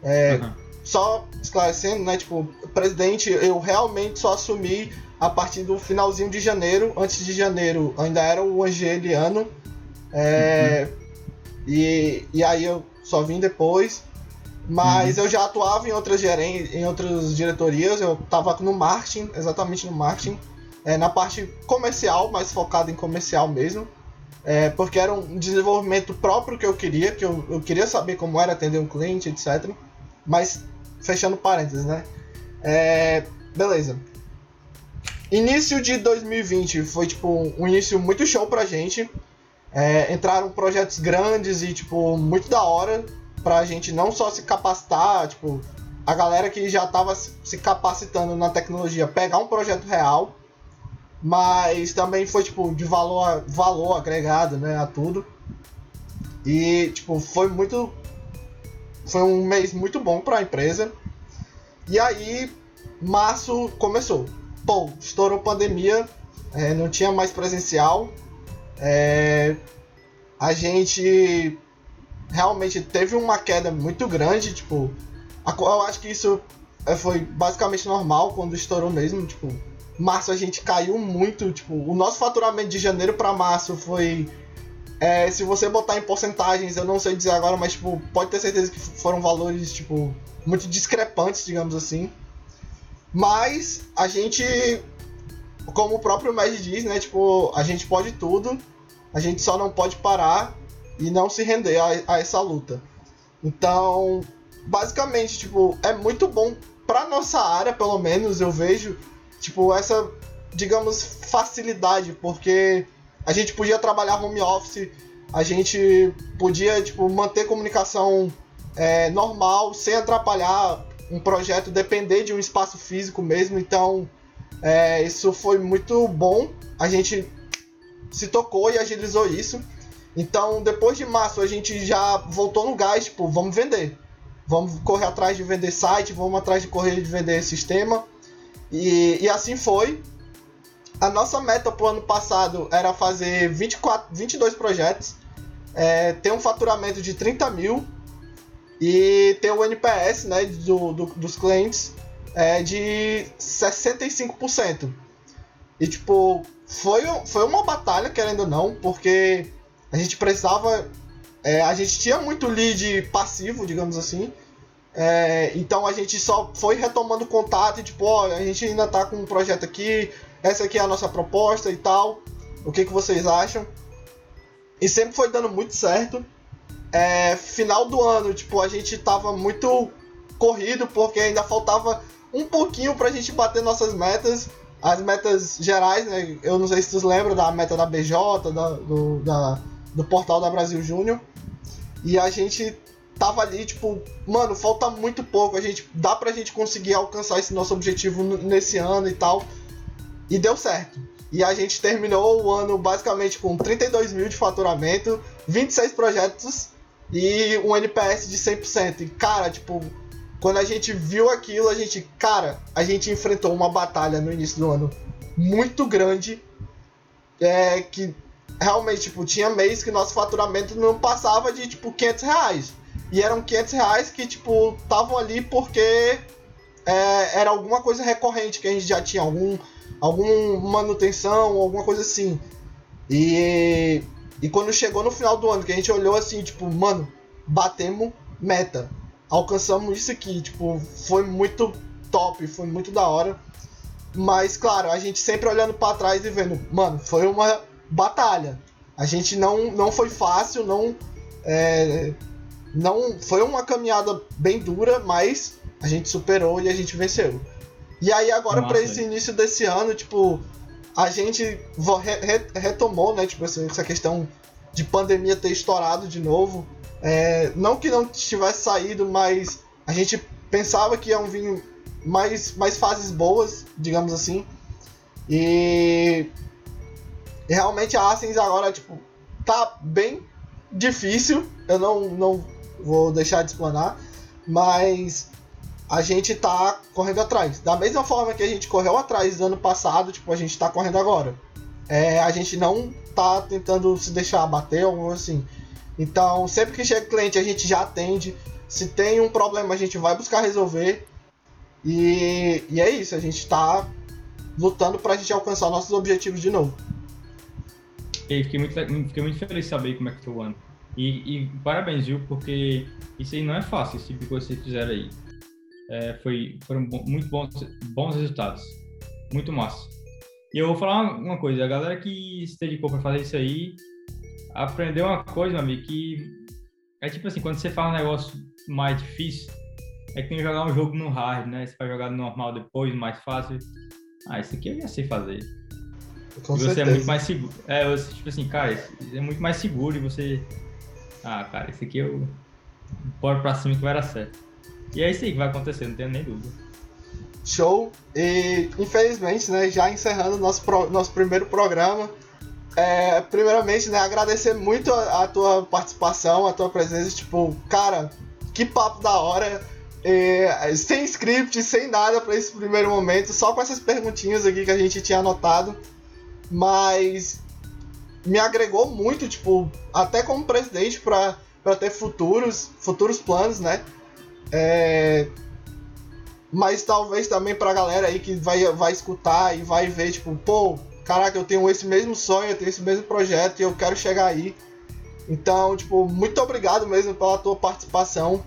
É, uhum só esclarecendo, né? Tipo, presidente, eu realmente só assumi a partir do finalzinho de janeiro. Antes de janeiro ainda era o Angeliano. É, uhum. e, e aí eu só vim depois. Mas uhum. eu já atuava em outras, geren em outras diretorias, eu estava no marketing, exatamente no marketing, é, na parte comercial, mais focado em comercial mesmo. É, porque era um desenvolvimento próprio que eu queria, que eu, eu queria saber como era atender um cliente, etc. Mas, fechando parênteses, né? É, beleza. Início de 2020 foi, tipo, um início muito show pra gente. É, entraram projetos grandes e, tipo, muito da hora pra gente não só se capacitar, tipo, a galera que já tava se capacitando na tecnologia pegar um projeto real, mas também foi, tipo, de valor, valor agregado, né, a tudo. E, tipo, foi muito. Foi um mês muito bom para a empresa. E aí, março começou. Pô, estourou pandemia, é, não tinha mais presencial. É, a gente realmente teve uma queda muito grande, tipo, eu acho que isso é, foi basicamente normal quando estourou mesmo, tipo, março a gente caiu muito, tipo, o nosso faturamento de janeiro para março foi é, se você botar em porcentagens, eu não sei dizer agora, mas tipo, pode ter certeza que foram valores tipo muito discrepantes, digamos assim. Mas a gente, como o próprio Mad diz, né, tipo, a gente pode tudo, a gente só não pode parar e não se render a, a essa luta. Então, basicamente, tipo, é muito bom para nossa área, pelo menos eu vejo, tipo, essa, digamos, facilidade, porque a gente podia trabalhar home office, a gente podia, tipo, manter comunicação é, normal, sem atrapalhar um projeto, depender de um espaço físico mesmo, então é, isso foi muito bom, a gente se tocou e agilizou isso. Então, depois de março, a gente já voltou no gás, tipo, vamos vender. Vamos correr atrás de vender site, vamos atrás de correr de vender sistema. E, e assim foi. A nossa meta pro ano passado era fazer 24, 22 projetos, é, ter um faturamento de 30 mil e ter o NPS né, do, do dos clientes é, de 65%. E tipo, foi, foi uma batalha, querendo ou não, porque a gente precisava. É, a gente tinha muito lead passivo, digamos assim. É, então a gente só foi retomando contato e tipo, ó, a gente ainda tá com um projeto aqui, essa aqui é a nossa proposta e tal. O que, que vocês acham? E sempre foi dando muito certo. É, final do ano, tipo, a gente tava muito corrido porque ainda faltava um pouquinho pra gente bater nossas metas. As metas gerais, né? Eu não sei se vocês lembram da meta da BJ, da, do, da, do portal da Brasil Júnior. E a gente tava ali, tipo, mano, falta muito pouco. A gente dá pra gente conseguir alcançar esse nosso objetivo nesse ano e tal. E deu certo. E a gente terminou o ano basicamente com 32 mil de faturamento, 26 projetos e um NPS de 100%. E cara, tipo, quando a gente viu aquilo, a gente, cara, a gente enfrentou uma batalha no início do ano muito grande. É, que realmente, tipo, tinha mês que nosso faturamento não passava de, tipo, 500 reais. E eram 500 reais que, tipo, estavam ali porque é, era alguma coisa recorrente que a gente já tinha, algum, algum manutenção, alguma coisa assim. E, e quando chegou no final do ano, que a gente olhou assim, tipo, mano, batemos meta. Alcançamos isso aqui, tipo, foi muito top, foi muito da hora. Mas, claro, a gente sempre olhando para trás e vendo, mano, foi uma batalha. A gente não, não foi fácil, não, é, não foi uma caminhada bem dura, mas a gente superou e a gente venceu. E aí agora para esse início desse ano, tipo, a gente re retomou, né, tipo essa questão de pandemia ter estourado de novo. É, não que não tivesse saído, mas a gente pensava que iam vir mais, mais fases boas, digamos assim. E realmente a Ascens agora, tipo, tá bem difícil. Eu não, não vou deixar de explanar. Mas a gente tá correndo atrás. Da mesma forma que a gente correu atrás ano passado, tipo, a gente tá correndo agora. É, a gente não tá tentando se deixar abater ou assim. Então, sempre que chega cliente, a gente já atende. Se tem um problema, a gente vai buscar resolver. E, e é isso, a gente tá lutando pra gente alcançar nossos objetivos de novo. E fiquei muito, fiquei muito feliz de saber como é que foi o ano. E, e, parabéns, viu? Porque isso aí não é fácil, esse tipo que vocês fizeram aí. É, foi, foram muito bons, bons resultados. Muito massa. E eu vou falar uma coisa, a galera que se dedicou para fazer isso aí, aprendeu uma coisa, meu amigo, que é tipo assim, quando você faz um negócio mais difícil, é que tem que jogar um jogo no hard, né? Você vai jogar no normal depois, mais fácil. Ah, isso aqui eu já sei fazer. Com e você certeza. é muito mais seguro. É, você, tipo assim, cara, é muito mais seguro e você. Ah, cara, isso aqui eu. Bora pra cima que vai dar certo. E é isso aí que vai acontecer, não tenho nem dúvida. Show! E infelizmente, né, já encerrando nosso, pro, nosso primeiro programa. É, primeiramente, né, agradecer muito a, a, tua participação, a tua presença. Tipo, cara, que papo da hora. É, sem script, sem nada para esse primeiro momento, só com essas perguntinhas aqui que a gente tinha anotado. Mas me agregou muito, tipo, até como presidente para ter futuros, futuros planos, né? É, mas talvez também pra galera aí que vai, vai escutar e vai ver, tipo, pô, caraca, eu tenho esse mesmo sonho, eu tenho esse mesmo projeto e eu quero chegar aí. Então, tipo, muito obrigado mesmo pela tua participação.